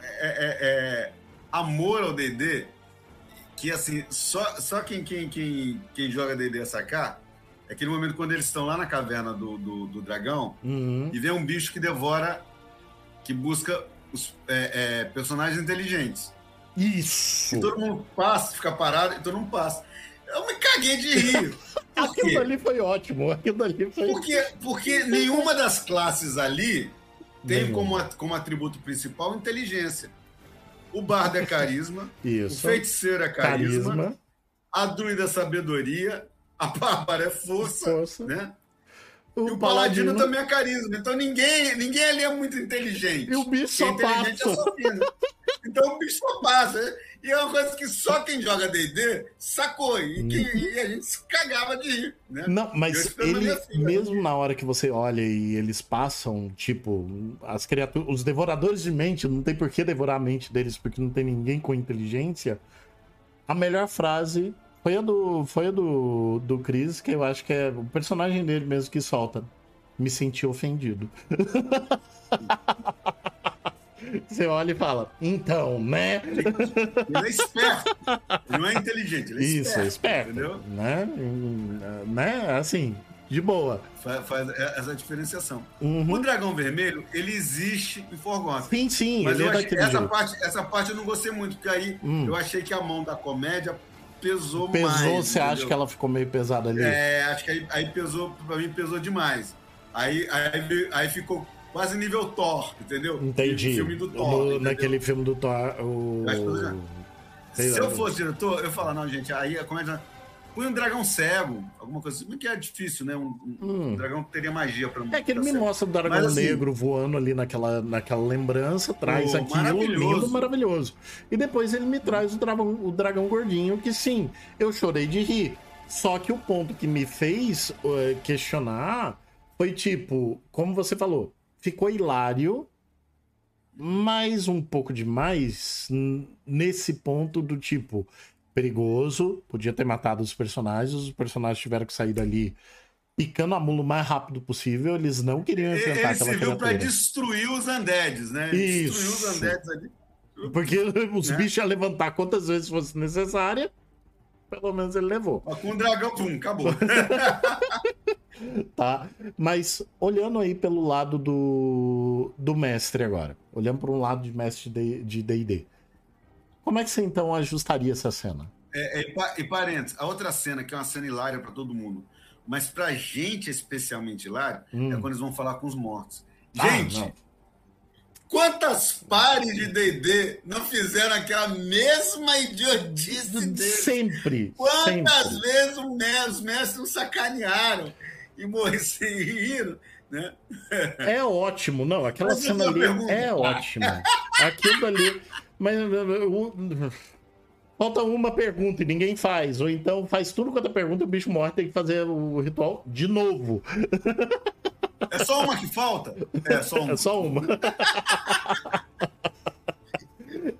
é, é- é, amor ao D&D, que assim, só, só quem, quem, quem, quem joga D&D a sacar, é aquele momento quando eles estão lá na caverna do, do, do dragão, Uhum. e vem um bicho que devora, que busca os é, é, personagens inteligentes. Isso! E todo mundo passa, fica parado, e todo mundo passa. Eu me caguei de rir. Aquilo ali foi ótimo. Aquilo ali foi. Porque, porque nenhuma das classes ali tem Nenhuma. como, como atributo principal inteligência. O bardo é carisma, o Isso. feiticeiro é carisma, Carisma, a druida é sabedoria, a bárbara é força, força. né? O, E o paladino, paladino também é carisma. Então ninguém, ninguém ali é muito inteligente. E o bicho é só inteligente passa. é só. Então o bicho só passa. E é uma coisa que só quem joga D&D sacou. E, que- e a gente se cagava de rir. Né? Não, mas ele, minha filha. mesmo na hora que você olha e eles passam, tipo, as criaturas, os devoradores de mente, não tem por que devorar a mente deles, porque não tem ninguém com inteligência. A melhor frase foi a do, foi a do, do Chris, que eu acho que é o personagem dele mesmo que solta. Me senti ofendido. Você olha e fala, então, né? Ele é esperto. Ele não é inteligente, ele é Isso, esperto. esperto. Entendeu? Né? Né? Assim, de boa. Faz, faz essa diferenciação. Uhum. O dragão vermelho, ele existe em Forgotten. Sim, sim, Mas eu é achei, essa, jeito. parte, essa parte eu não gostei muito, porque aí Hum. eu achei que a mão da comédia pesou, Pesou, mais. você acha que ela ficou meio pesada ali? É, acho que aí, aí pesou, pra mim pesou demais. Aí, aí, aí ficou quase nível Thor, entendeu? Entendi. Filme do Thor. No- entendeu? naquele filme do Thor, o. Que Se lá. eu fosse diretor, eu ia falar, não, gente, aí a comédia. Põe um dragão cego, alguma coisa assim, porque é difícil, né? Um, um- Hum. um dragão que teria magia pra É que ele me cego. mostra o dragão Mas, assim, negro voando ali naquela, naquela lembrança, traz Pô, aquilo maravilhoso. lindo, maravilhoso. E depois ele me traz o dragão, o dragão gordinho, que sim, eu chorei de rir. Só que o ponto que me fez eh, questionar foi tipo, como você falou, ficou hilário, mas um pouco demais nesse ponto do tipo perigoso, podia ter matado os personagens, os personagens tiveram que sair dali picando a mula o mais rápido possível, eles não queriam enfrentar Ele aquela serviu pra criatura. destruir os undeads, né? Ele Isso. Destruiu os undeads ali. Porque os Né? bichos iam levantar quantas vezes fosse necessária pelo menos ele levou. Com o dragão, pum, acabou. tá? Mas olhando aí pelo lado do, do mestre agora, olhando para um lado de mestre de D&D, como é que você então ajustaria essa cena? É, é, e parênteses, a outra cena, que é uma cena hilária para todo mundo, mas pra gente especialmente hilária, é hum. é quando eles vão falar com os mortos. Ah, gente, ah, quantas pares de D&D não fizeram aquela mesma idiotice dele? Sempre. Quantas sempre. vezes os mestres não sacanearam e rir, né? É ótimo, não, aquela mas cena ali pergunta. é ótima. Aquilo ali... Mas falta uma pergunta e ninguém faz. Ou então faz tudo quanto a pergunta e o bicho morre tem que fazer o ritual de novo. É só uma que falta? É só uma. É só uma.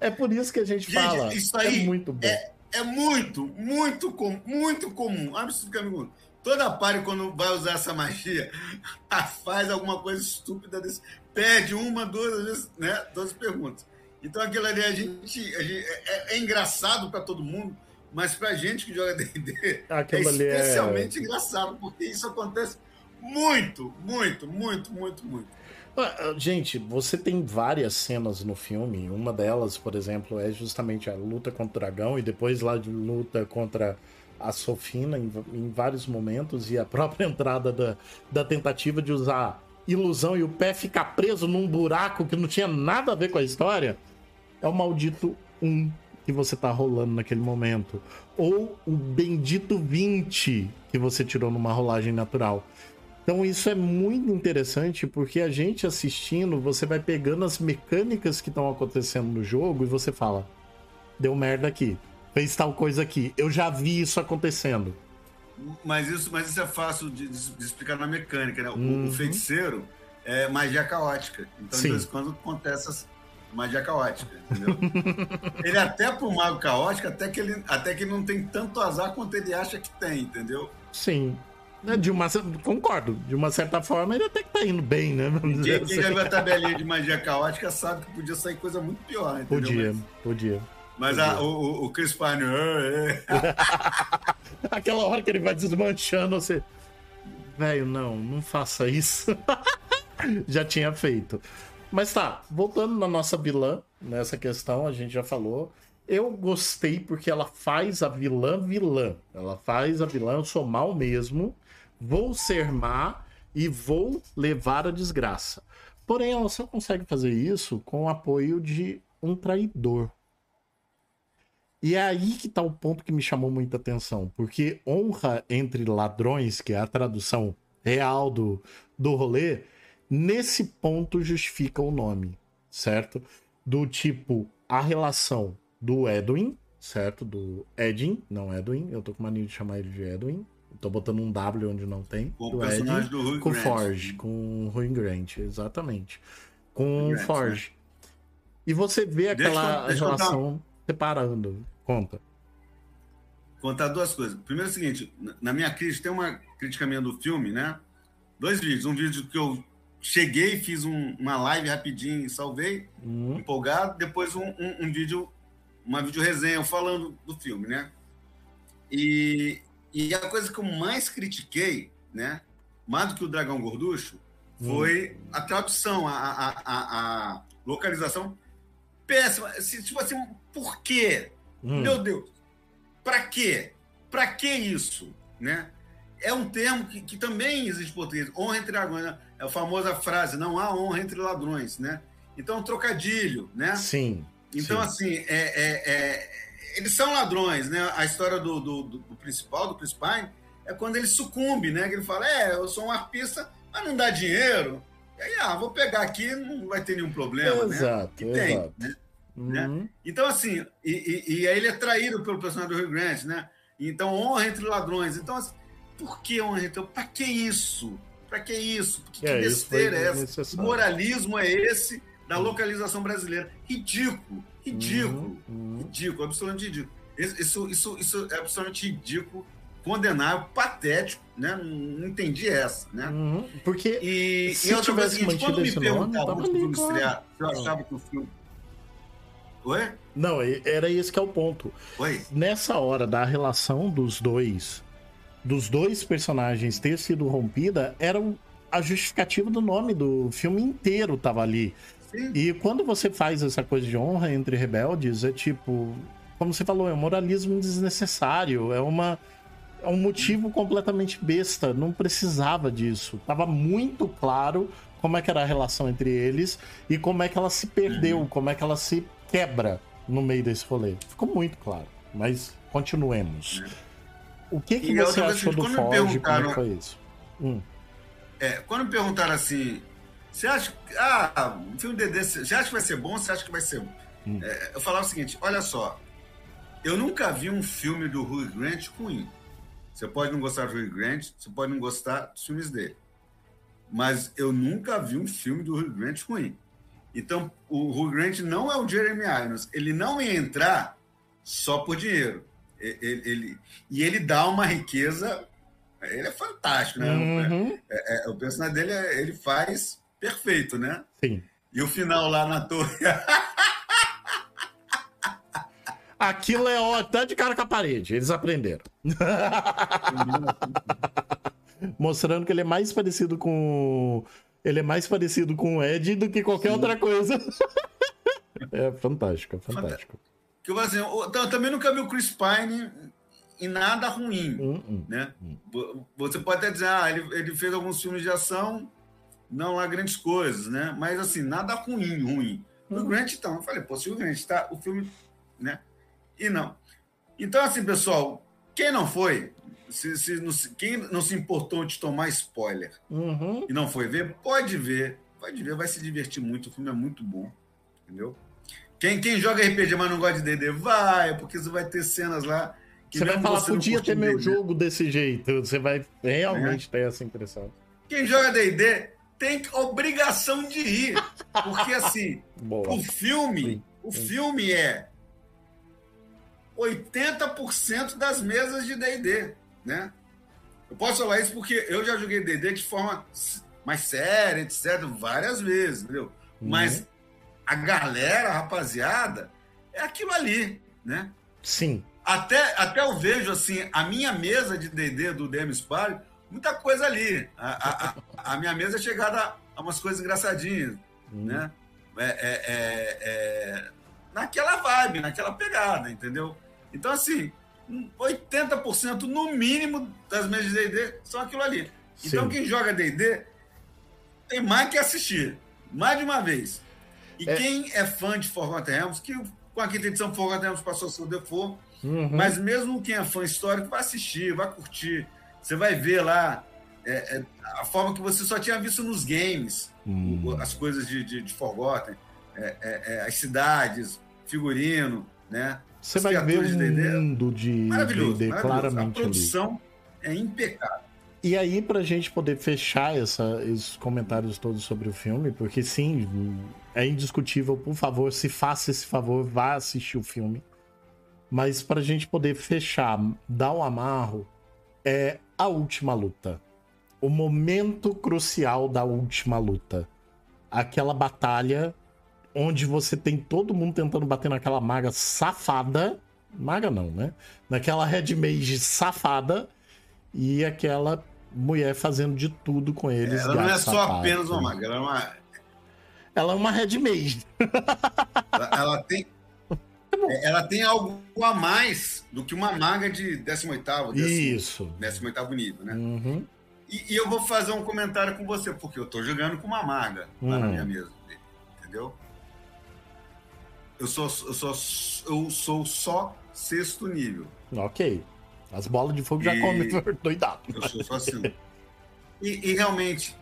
é por isso que a gente, gente fala. Isso aí é muito bom. É, é muito, muito, com, muito comum. Absurdamente Toda pare, quando vai usar essa magia, faz alguma coisa estúpida desse. Perde uma, duas, vezes, né? Duas perguntas. Então aquilo ali a gente, a gente é, é, engraçado para todo mundo, mas para a gente que joga D&D é especialmente é... engraçado, porque isso acontece muito, muito, muito, muito, muito. Ah, gente, você tem várias cenas no filme. Uma delas, por exemplo, é justamente a luta contra o dragão e depois lá de luta contra a Sofina em, em vários momentos e a própria entrada da, da tentativa de usar ilusão e o pé ficar preso num buraco que não tinha nada a ver com a história é o maldito 1 que você tá rolando naquele momento. Ou o bendito 20 que você tirou numa rolagem natural. Então isso é muito interessante porque a gente assistindo, você vai pegando as mecânicas que estão acontecendo no jogo e você fala: deu merda aqui, fez tal coisa aqui, eu já vi isso acontecendo. Mas isso, mas isso é fácil de, de explicar na mecânica, né? O, uhum. o, feiticeiro é magia caótica. Então, Sim. de vez em quando acontece magia caótica, entendeu? ele até pro mago caótico, até que ele até que não tem tanto azar quanto ele acha que tem, entendeu? Sim. É, de uma, concordo, de uma certa forma ele até que tá indo bem, né? Quem, quem assim. já viu a tabelinha de magia caótica sabe que podia sair coisa muito pior, entendeu? Podia, mas, podia. Mas. A, o, o Chris Pine... É. Aquela hora que ele vai desmanchando, você... Velho, não, não faça isso. já tinha feito. Mas tá, voltando na nossa vilã, nessa questão, a gente já falou. Eu gostei porque ela faz a vilã vilã. Ela faz a vilã, eu sou mal mesmo, vou ser má e vou levar a desgraça. Porém, ela só consegue fazer isso com o apoio de um traidor. E é aí que tá o ponto que me chamou muita atenção, porque honra entre ladrões, que é a tradução real do, do rolê, Nesse ponto justifica o nome, certo? Do tipo, a relação do Edwin, certo? Do Edwin, não Edwin, eu tô com mania de chamar ele de Edwin. tô botando um W onde não tem. Com o personagem Edwin, do Rui Com o Forge, com o Rui Grant, exatamente. Com o Forge. Né? E você vê aquela deixa, deixa relação. Separando. Conta. Contar duas coisas. Primeiro é o seguinte, na minha crítica, tem uma crítica minha do filme, né? Dois vídeos. Um vídeo que eu cheguei, fiz um, uma live rapidinho, salvei, uhum. empolgado. Depois um, um, um, vídeo, uma vídeo resenha falando do filme, né? E, e a coisa que eu mais critiquei, né? Mais do que o Dragão Gorducho, foi uhum. a tradução, a, a, a, a, localização péssima. Tipo assim, por quê? Uhum. Meu Deus, para quê? Para que isso, né? É um termo que, que também existe em português, honra entre dragões. Né? É a famosa frase, não há honra entre ladrões, né? Então, trocadilho, né? Sim. Então, sim. assim, é, é, é, eles são ladrões, né? A história do, do, do principal, do Crispine, é quando ele sucumbe, né? Que ele fala, é, eu sou um arpista, mas não dá dinheiro. E aí, ah, vou pegar aqui, não vai ter nenhum problema, exato, né? E tem, exato. né? Uhum. né? Então, assim, e, e, e, aí ele é traído pelo personagem do Rio Grande, né? Então, honra entre ladrões. Então, assim, por que honra? Então, pra que isso? Para que isso? Que, é, que besteira é essa? Que moralismo é esse da localização brasileira? Ridículo, ridículo, uhum, uhum. ridículo, absolutamente ridículo. Isso, isso, isso é absolutamente ridículo, condenável, patético, né? Não entendi essa, né? Uhum, porque e, se e outra coisa seguinte, quando me perguntavam do filme estrear, se eu achava que o filme Oi? Não, era esse que é o ponto. Oi? Nessa hora da relação dos dois, dos dois personagens ter sido rompida, era a justificativa do nome do filme inteiro tava ali. Sim. E quando você faz essa coisa de honra entre rebeldes, é tipo, como você falou, é um moralismo desnecessário, é uma é um motivo completamente besta, não precisava disso. Tava muito claro como é que era a relação entre eles e como é que ela se perdeu, uhum. como é que ela se quebra no meio desse rolê. Ficou muito claro, mas continuemos. O que, que você achou do Forge? Como é foi isso? Hum. É, quando me perguntaram assim, você acha que. Ah, um filme de Dedê, você acha que vai ser bom? Você acha que vai ser. Hum. É, eu falava o seguinte: olha só, eu nunca vi um filme do Hugh Grant ruim. Você pode não gostar do Hugh Grant, você pode não gostar dos filmes dele mas eu nunca vi um filme do Hugh Grant ruim. Então, o Hugh Grant não é o Jeremy Irons. Ele não ia entrar só por dinheiro. Ele, ele, e ele dá uma riqueza. Ele é fantástico, né? Uhum. É, é, o personagem dele, é, ele faz perfeito, né? Sim. E o final lá na torre. Aquilo é ó, tá de cara com a parede. Eles aprenderam. mostrando que ele é mais parecido com. Ele é mais parecido com o Ed do que qualquer Sim. outra coisa. é fantástico, é fantástico. Que eu, assim, eu também nunca vi o Chris Pine em nada ruim. Uh -uh. Né? Uh Você pode até dizer, ah, ele, ele fez alguns filmes de ação, não há grandes coisas, né? Mas assim, nada ruim, ruim. O hum. Grant, então, eu falei, pô, se o Grant tá, o filme, né? E não. Então, assim, pessoal, quem não foi, se, se, não, quem não se importou de tomar spoiler uhum. e não foi ver, pode ver. Pode ver, vai se divertir muito. O filme é muito bom. Entendeu? Quem, quem joga RPG, mas não gosta de DD, vai, porque você vai ter cenas lá. você vai falar, você podia ter meu jogo desse jeito. Você vai realmente é. ter essa impressão. Quem joga DD tem obrigação de rir. Porque assim, Boa. o filme, Sim. o filme é 80% das mesas de D&D né? Eu posso falar isso porque eu já joguei D&D de forma mais séria, etc, várias vezes, entendeu? Uhum. Mas a galera, a rapaziada, é aquilo ali, né? Sim. Até, até eu vejo, assim, a minha mesa de D&D do DM Spy, muita coisa ali. A, a, a, minha mesa é chegada a umas coisas engraçadinhas, uhum. né? É, é, é, é, naquela vibe, naquela pegada, entendeu? Então, assim, 80% no mínimo das mesas de D&D são aquilo ali. Sim. Então quem joga D&D tem mais que assistir, mais de uma vez. E é. quem é fã de Forgotten Realms, que com a quinta edição Forgotten Realms passou a ser o default, uhum. mas mesmo quem é fã histórico vai assistir, vai curtir. Você vai ver lá é, é, a forma que você só tinha visto nos games, uhum. as coisas de, de, de Forgotten, é, é, é, as cidades, figurino, né? Você vai ver um mundo de D&D claramente A produção ali. é impecável. E aí, pra gente poder fechar essa, esses comentários todos sobre o filme, porque sim, é indiscutível, por favor, se faça esse favor, vá assistir o filme. Mas pra gente poder fechar, dar um amarro, é a última luta. O momento crucial da última luta. Aquela batalha onde você tem todo mundo tentando bater naquela maga safada. Maga não, né? Naquela Red Mage safada e aquela mulher fazendo de tudo com eles. Ela não é só sapato. apenas uma maga, ela é uma. Ela é uma Red Mage. ela, ela tem. É ela tem algo a mais do que uma maga de 18 º Isso. 18 nível, né? Uhum. E, e, eu vou fazer um comentário com você, porque eu tô jogando com uma maga lá na hum. minha mesa. Entendeu? Eu sou, eu sou, eu sou só sexto nível. Ok. As bolas de fogo e... já comem doidado. Eu sou só assim. e, e, realmente.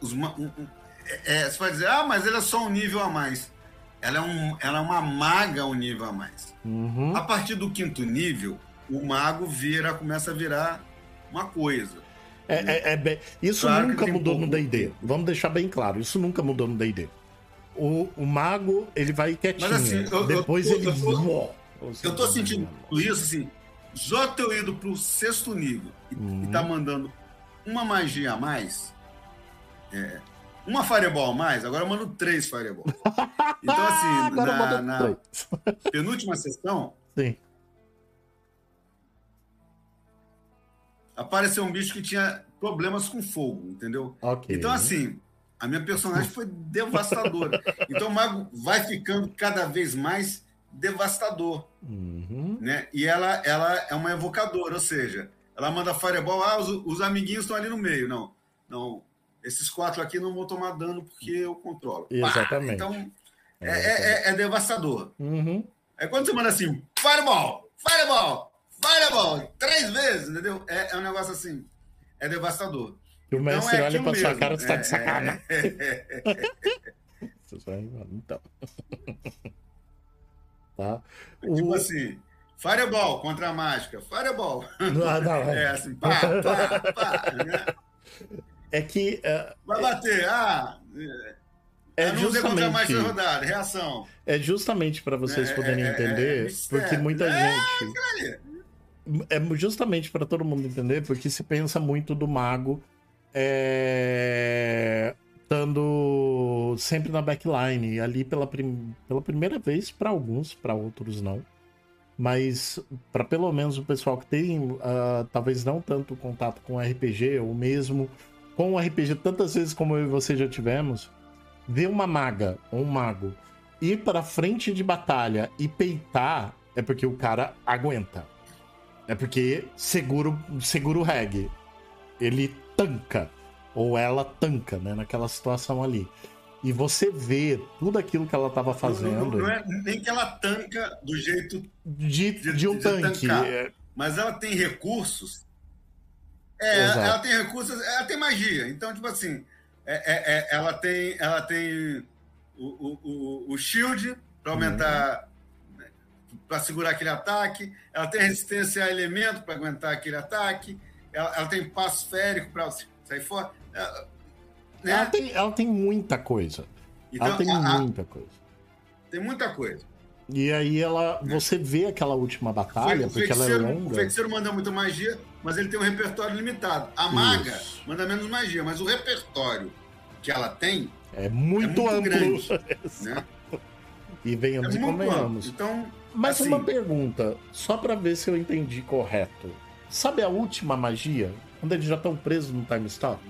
Os, um, um, é, você vai dizer, ah, mas ele é só um nível a mais. Ela é, um, ela é uma maga um nível a mais. Uhum. A partir do quinto nível, o mago vira, começa a virar uma coisa. É, é, é bem... Isso claro nunca mudou no DD. Vamos deixar bem claro, isso nunca mudou no DD o, o mago, ele vai quietinho. Mas assim, eu, Depois eu, ele. Eu tô, eu tô sentindo isso, assim. Já ter ido pro sexto nível e, uhum. e tá mandando uma magia a mais, é, uma Fireball a mais, agora eu mando três Fireball. Então, assim, Agora na, na penúltima sessão, Sim. apareceu um bicho que tinha problemas com fogo, entendeu? Ok. Então, assim, a minha personagem foi devastadora. Então, o mago vai ficando cada vez mais devastador, Uhum. né? E ela, ela é uma evocadora, ou seja, ela manda Fireball, ah, os, os amiguinhos estão ali no meio. Não, não, esses quatro aqui não vão tomar dano porque eu controlo. Pá! Exatamente. Então, é, é- é- é devastador. Uhum. Aí quando você manda assim, Fireball, Fireball, Fireball, três vezes, entendeu? É, é um negócio assim, é devastador. E o mestre é olha pra sua cara, você tá É, de sacanagem. é, mano, Então. tá. Tipo O... assim, Fireball contra a mágica, Fireball. Não, não, É é. assim, pá, pá, pá. né? É que é, Vai bater, ah. é eu não usei contra a mágica justamente, rodada, reação. é justamente para vocês É, poderem é, é, entender, é porque muita É, gente. É justamente para todo mundo entender, porque se pensa muito do mago é, estando sempre na backline, ali pela, prim- pela primeira vez, para alguns, para outros não. Mas para pelo menos o pessoal que tem, ah, talvez não tanto contato com RPG, ou mesmo com RPG tantas vezes como eu e você já tivemos, ver uma maga ou um mago ir para frente de batalha e peitar é porque o cara aguenta. É porque segura, segura o reg. Ele tanca. Ou ela tanca, né? Naquela situação ali. E você vê tudo aquilo que ela tava Não, fazendo não é nem que ela tanca do jeito. de, de- de um de tanque. tancar. É, Mas ela tem recursos. É, Exato. ela tem recursos, ela tem magia. Então, tipo assim, é- é- é- ela tem, ela tem o, o, o, o shield para aumentar, para segurar aquele ataque. Ela tem resistência a elemento para aguentar aquele ataque. Ela, ela tem passo férico para sair fora. Ela- né? ela, tem, ela tem muita coisa. Então, ela tem a- muita coisa. tem muita coisa. E aí ela. Você vê aquela última batalha, porque ela é feiticeiro, o longa. feiticeiro manda muita magia, mas ele tem um repertório limitado. A maga Isso. manda menos magia, mas o repertório que ela tem É muito, é muito amplo. grande. né? E É venhamos e muito amplo. convenhamos. Então, Mas assim, uma pergunta, só pra ver se eu entendi correto. Sabe a última magia? Quando eles já estão presos no time stop?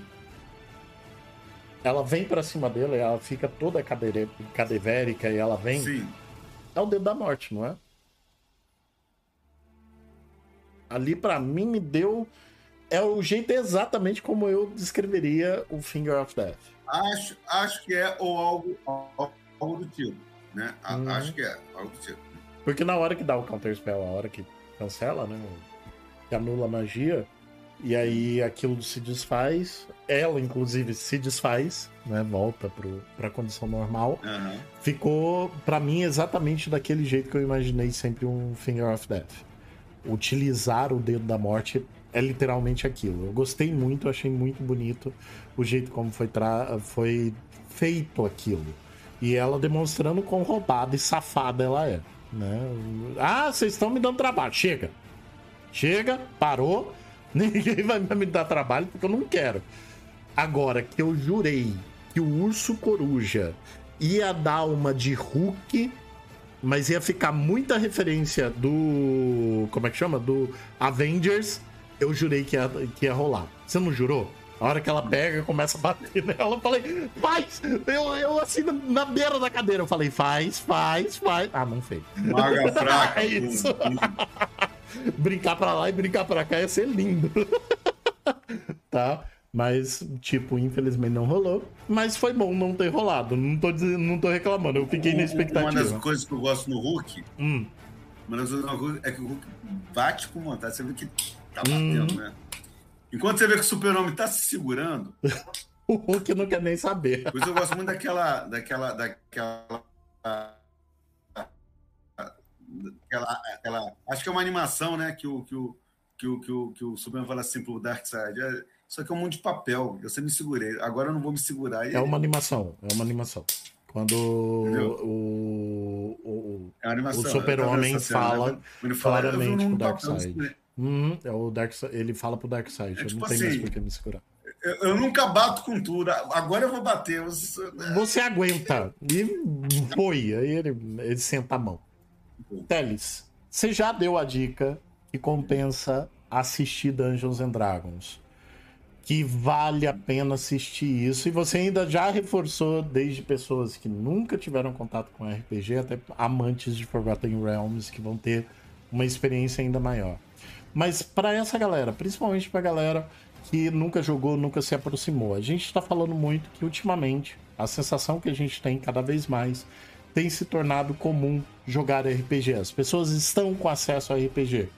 Ela vem pra cima dele, ela fica toda cadere- cadevérica e ela vem. sim. É o dedo da morte, não é? Ali pra mim me deu. É o jeito exatamente como eu descreveria o Finger of Death. Acho, acho que é ou algo, algo do tipo. Né? Uhum. Acho que é algo do tipo. Porque na hora que dá o counter spell, a hora que cancela, né? Que anula a magia, e aí aquilo se desfaz, ela inclusive se desfaz, né? Volta pro, pra condição normal. Aham. Ficou, pra mim, exatamente daquele jeito que eu imaginei sempre um Finger of Death. Utilizar o dedo da morte é literalmente aquilo. Eu gostei muito, achei muito bonito o jeito como foi, tra... foi feito aquilo. E ela demonstrando quão roubada e safada ela é. Né? Ah, vocês estão me dando trabalho. Chega. Chega, parou. Ninguém vai me dar trabalho porque eu não quero. Agora que eu jurei que o urso coruja ia dar uma de Hulk, mas ia ficar muita referência do. Como é que chama? Do Avengers. Eu jurei que ia, que ia rolar. Você não jurou? A hora que ela pega, começa a bater nela, eu falei, faz! Eu, eu assim, na, beira da cadeira, eu falei, faz, faz, faz. Ah, não fez. Maga fraca. É isso. brincar pra lá e brincar pra cá ia ser lindo. tá? Mas, tipo, infelizmente não rolou. Mas foi bom não ter rolado. Não tô, dizendo, não tô reclamando, eu fiquei na Uma das expectativa. coisas que eu gosto no Hulk, Hum, uma das coisas é que o Hulk bate com vontade. Você vê que tá Uhum. batendo, né? Enquanto você vê que o super-homem tá se segurando, o Hulk não quer nem saber. Por isso eu gosto muito daquela. daquela, daquela, daquela, aquela- acho que é uma animação, né? Que o, que o, que o, que o, que o Superman fala assim pro Darkseid. É, isso aqui é um monte de papel. Eu sempre me segurei. Agora eu não vou me segurar. É uma animação, é uma animação. Quando Entendeu? o, o, é o Super-Homem cena, né? Ele fala, eu vi claramente pro papel, Darkseid. Hum, é o Dark, ele fala pro Darkseid, É eu tipo não tenho mais assim, por que me segurar. Eu, eu, nunca bato com tudo. Agora eu vou bater. Você, né? você aguenta. E foi. Aí ele, ele senta a mão. Teles, você já deu a dica que compensa assistir Dungeons and Dragons. Que vale a pena assistir isso. E você ainda já reforçou, desde pessoas que nunca tiveram contato com RPG, até amantes de Forgotten Realms, que vão ter uma experiência ainda maior. Mas para essa galera, principalmente para galera que nunca jogou, nunca se aproximou, a gente está falando muito que ultimamente a sensação que a gente tem cada vez mais tem se tornado comum jogar RPG. As pessoas estão com acesso a RPG.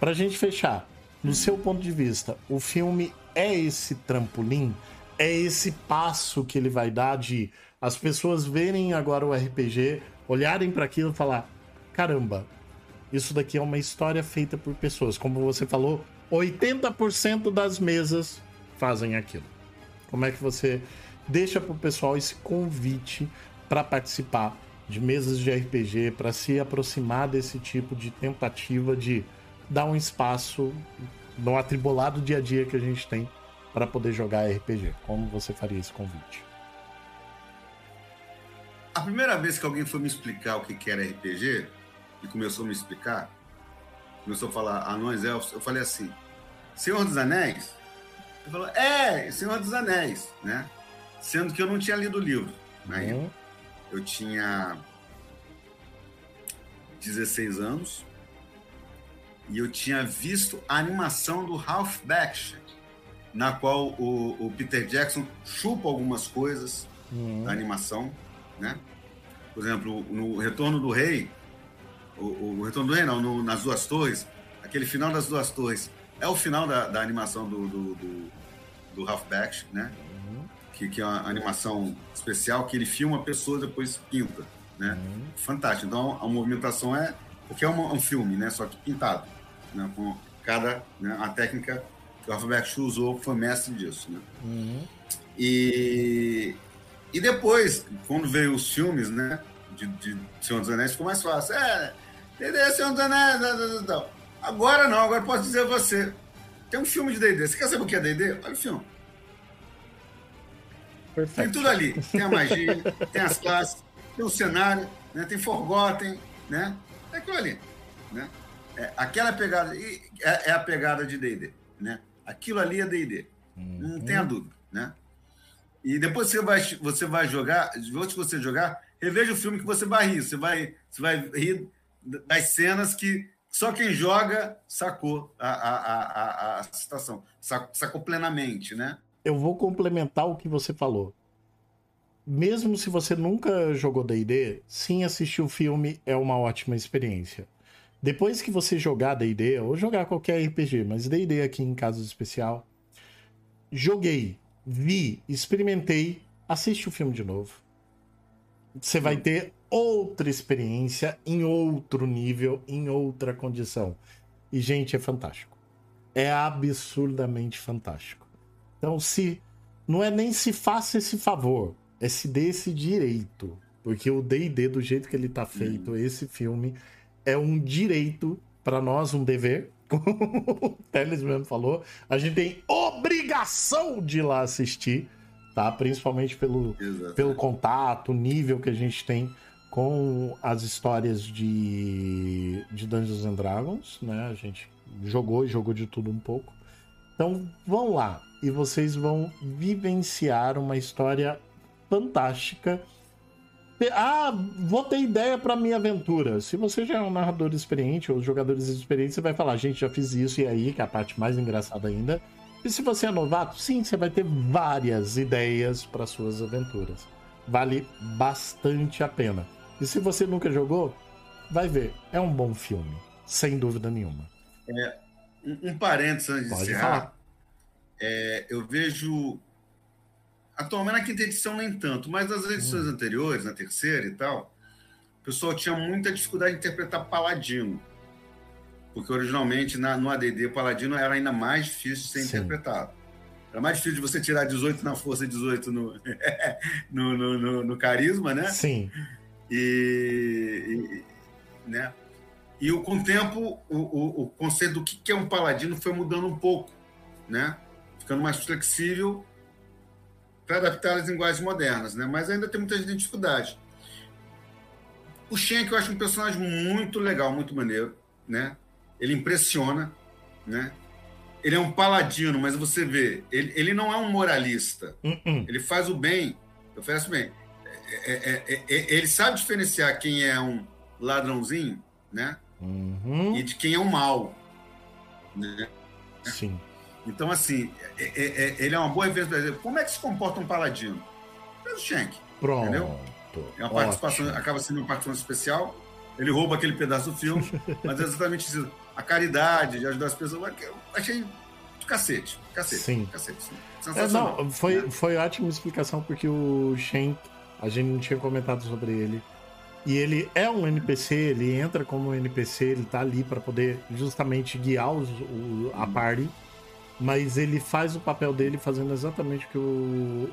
Para a gente fechar, no seu ponto de vista, o filme é esse trampolim? É esse passo que ele vai dar de as pessoas verem agora o RPG, olharem para aquilo e falar: caramba, isso daqui é uma história feita por pessoas. Como você falou, 80% das mesas fazem aquilo. Como é que você deixa pro pessoal esse convite para participar de mesas de RPG, para se aproximar desse tipo de tentativa de dar um espaço no atribulado dia a dia que a gente tem para poder jogar RPG? Como você faria esse convite? A primeira vez que alguém foi me explicar o que era RPG, e começou a me explicar, começou a falar anões, elfos, eu falei assim, Senhor dos Anéis? Ele falou, é, Senhor dos Anéis, né? Sendo que eu não tinha lido o livro né? Uhum. Eu tinha 16 anos e eu tinha visto a animação do Ralph Bakshi, na qual o, o, Peter Jackson chupa algumas coisas uhum. da animação, né? Por exemplo, no Retorno do Rei, o, o Retorno do Rei não, no, nas Duas Torres, aquele final das Duas Torres é o final da, da animação do, do, do, do Ralph Bakshi, né? Que, que é uma animação especial que ele filma pessoas depois pinta, né? Uhum. Fantástico. Então a movimentação é porque é um, um filme, né? Só que pintado, né? Com cada né? a técnica que o Bakshi usou foi mestre disso, né? Uhum. E e depois quando veio os filmes, né? De, de Senhor dos Anéis ficou mais fácil. É, entendeu? Senhor dos Anéis, não, Agora não, agora posso dizer a você. Tem um filme de D&D. Você quer saber o que é D&D? Olha o filme. Perfeito. Tem tudo ali. Tem a magia, tem as classes, tem o cenário, né? tem Forgotten, né? É aquilo ali. Né? É, aquela pegada é, é a pegada de D&D. Né? Aquilo ali é D&D. Uhum. Não tenha dúvida. Né? E depois você vai, você vai jogar, antes de você jogar, reveja o filme que você vai rir. Você vai, você vai rir das cenas que só quem joga sacou a, a, a, a, situação, sacou plenamente, né? Eu vou complementar o que você falou. Mesmo se você nunca jogou D&D, sim, assistir o filme é uma ótima experiência. Depois que você jogar D&D, ou jogar qualquer RPG, mas D&D aqui em caso especial, joguei, vi, experimentei, assiste o filme de novo. Você vai ter outra experiência em outro nível, em outra condição. E, gente, é fantástico. É absurdamente fantástico. Então, se. Não é nem se faça esse favor, é se dê esse direito. Porque o DD, do jeito que ele tá feito, uhum. esse filme, é um direito para nós, um dever. Como o Teles mesmo falou, a gente tem obrigação de ir lá assistir, tá? Principalmente pelo, pelo contato, nível que a gente tem com as histórias de, de Dungeons and Dragons, né? A gente jogou e jogou de tudo um pouco. Então vão lá e vocês vão vivenciar uma história fantástica. Ah, vou ter ideia para minha aventura. Se você já é um narrador experiente ou jogadores experientes, você vai falar, gente, já fiz isso e aí, que é a parte mais engraçada ainda. E se você é novato, sim, você vai ter várias ideias para suas aventuras. Vale bastante a pena. E se você nunca jogou, vai ver. É um bom filme, sem dúvida nenhuma. É, um, um parênteses antes Pode de encerrar. É, eu vejo. Atualmente na quinta edição nem tanto, mas nas edições hum. anteriores, na terceira e tal, o pessoal tinha muita dificuldade de interpretar Paladino. Porque originalmente na, no ADD, Paladino era ainda mais difícil de ser Sim. interpretado. Era mais difícil de você tirar 18 na força e 18 no, no, no, no, no carisma, né? Sim. E, e, né? E com o tempo, o, o, o conceito do que é um paladino foi mudando um pouco, né? ficando mais flexível para adaptar às linguagens modernas, né? Mas ainda tem muita dificuldade. O Shank eu acho um personagem muito legal, muito maneiro, né? Ele impressiona, né? Ele é um paladino, mas você vê, ele, ele não é um moralista. Uh -uh. Ele faz o bem, oferece o bem. É, é, é, é, ele sabe diferenciar quem é um ladrãozinho, né? Uhum. E de quem é o mal, né? Sim. Então, assim, é, é, é, ele é uma boa referência. Como é que se comporta um paladino? Faz o Shank. Pronto. Entendeu? É uma participação, acaba sendo uma participação especial. Ele rouba aquele pedaço do filme, mas é exatamente isso. A caridade de ajudar as pessoas. Eu achei do cacete. Cacete. Sim. Cacete, sim. É, não, foi, né? foi ótima explicação, porque o Shank, a gente não tinha comentado sobre ele. E ele é um NPC, ele entra como um NPC, ele tá ali para poder justamente guiar os, o, a party mas ele faz o papel dele fazendo exatamente o que o,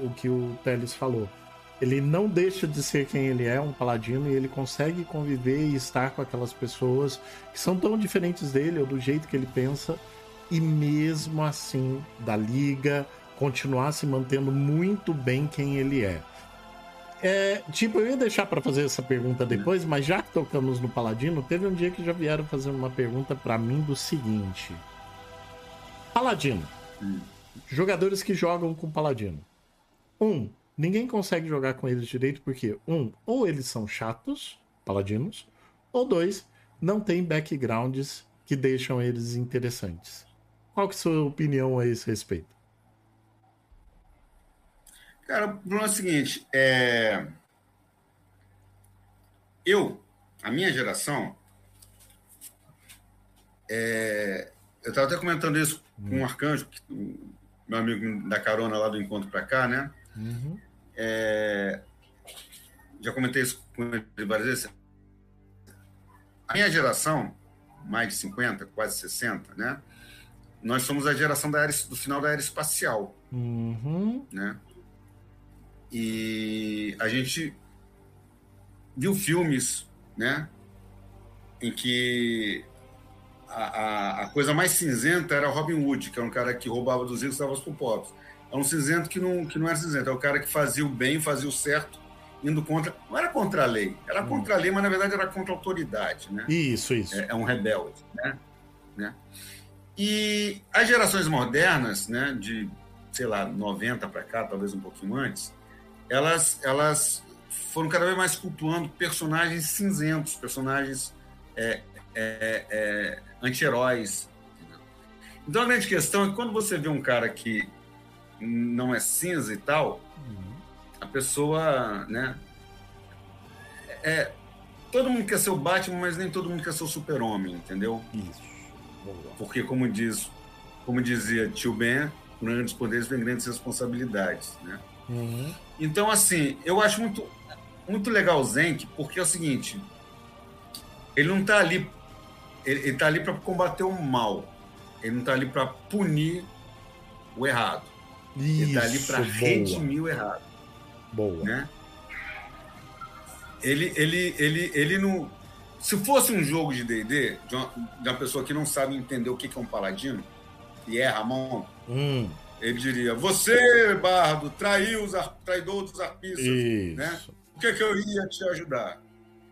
o que o Teles falou. Ele não deixa de ser quem ele é, um paladino, e ele consegue conviver e estar com aquelas pessoas que são tão diferentes dele, ou do jeito que ele pensa, e mesmo assim, da liga, continuar se mantendo muito bem quem ele é. É, tipo, eu ia deixar para fazer essa pergunta depois, mas já que tocamos no Paladino, teve um dia que já vieram fazer uma pergunta para mim do seguinte: Paladino. Jogadores que jogam com Paladino. Um, ninguém consegue jogar com eles direito porque, um, ou eles são chatos, paladinos, ou dois, não tem backgrounds que deixam eles interessantes. Qual que é a sua opinião a esse respeito? Cara, o problema é o seguinte, é... eu, a minha geração, é... eu estava até comentando isso com o Arcanjo, meu amigo da carona lá do encontro para cá, né? Uhum. É, já comentei isso com ele várias vezes. A minha geração, mais de 50, quase 60, né? Nós somos a geração da era, do final da era espacial. Uhum. Né? E a gente viu filmes, né? Em que a, a, coisa mais cinzenta era Robin Hood, que era um cara que roubava dos ricos e dava para os pobres. É um cinzento que não, que não era cinzento, é o cara que fazia o bem, fazia o certo, indo contra. Não era contra a lei, era hum. contra a lei, mas na verdade era contra a autoridade. Né? Isso, isso. É, é um rebelde. Né? né? E as gerações modernas, né, de, sei lá, 90 para cá, talvez um pouquinho antes, elas, elas foram cada vez mais cultuando personagens cinzentos, personagens é, é, é, anti-heróis. Então a grande questão é que quando você vê um cara que não é cinza e tal, uhum. a pessoa, né? É, todo mundo quer ser o Batman, mas nem todo mundo quer ser o Super-Homem, entendeu? Isso. Porque como diz, como dizia Tio Ben, grandes poderes vem grandes responsabilidades, né? Uhum. Então assim, eu acho muito muito legal o Zenk, porque é o seguinte, ele não está ali ele está ali para combater o mal. Ele não está ali para punir o errado. Isso, ele está ali para redimir o errado. Boa. Né? Ele, ele, ele, ele não. Se fosse um jogo de DD, de, de, uma pessoa que não sabe entender o que é um paladino e erra a mão, hum. Ele diria: Você, Bardo, traiu os traidor dos arpistas. Né? O que, é que eu iria te ajudar?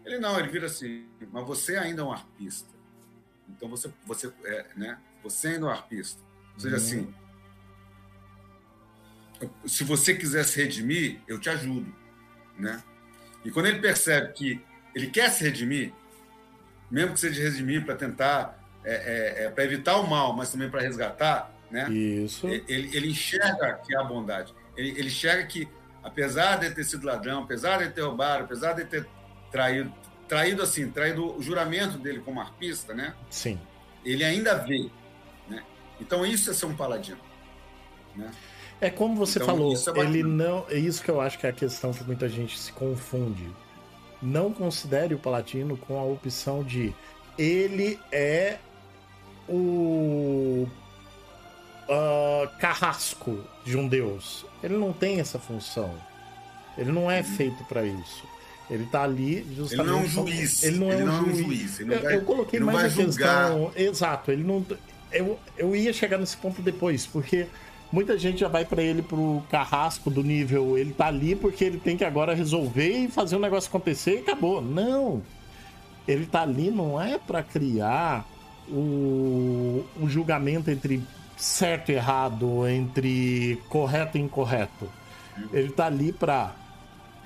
Ele não, ele vira assim: Mas você ainda é um arpista. Então você, você, é, né? Você ainda é um arpista. Ou seja, uhum. assim, se você quiser se redimir, eu te ajudo, né? E quando ele percebe que ele quer se redimir, mesmo que seja redimir para tentar, é, é, é para evitar o mal, mas também para resgatar, né? Isso. Ele, ele enxerga que há bondade. Ele, ele enxerga que, apesar de ter sido ladrão, apesar de ter roubado, apesar de ter traído, traído assim, traído o juramento dele como arpista, né? Sim. Ele ainda vê, né? Então isso é ser um paladino, né? É como você então, falou, é ele não, é isso que eu acho que é a questão que muita gente se confunde. Não considere o paladino com a opção de ele é o uh, carrasco de um deus. Ele não tem essa função. Ele não é feito para isso. Ele tá ali justamente. Ele não é um juiz. Ele não é, ele um, não juiz. é um juiz. eu, vai, eu, coloquei mais a questão. Exato, ele não. Eu, eu ia chegar nesse ponto depois, porque muita gente já vai para ele pro carrasco do nível, ele tá ali porque ele tem que agora resolver e fazer o um negócio acontecer e acabou. Não. Ele tá ali não é para criar o, o julgamento entre certo e errado, entre correto e incorreto. Ele tá ali para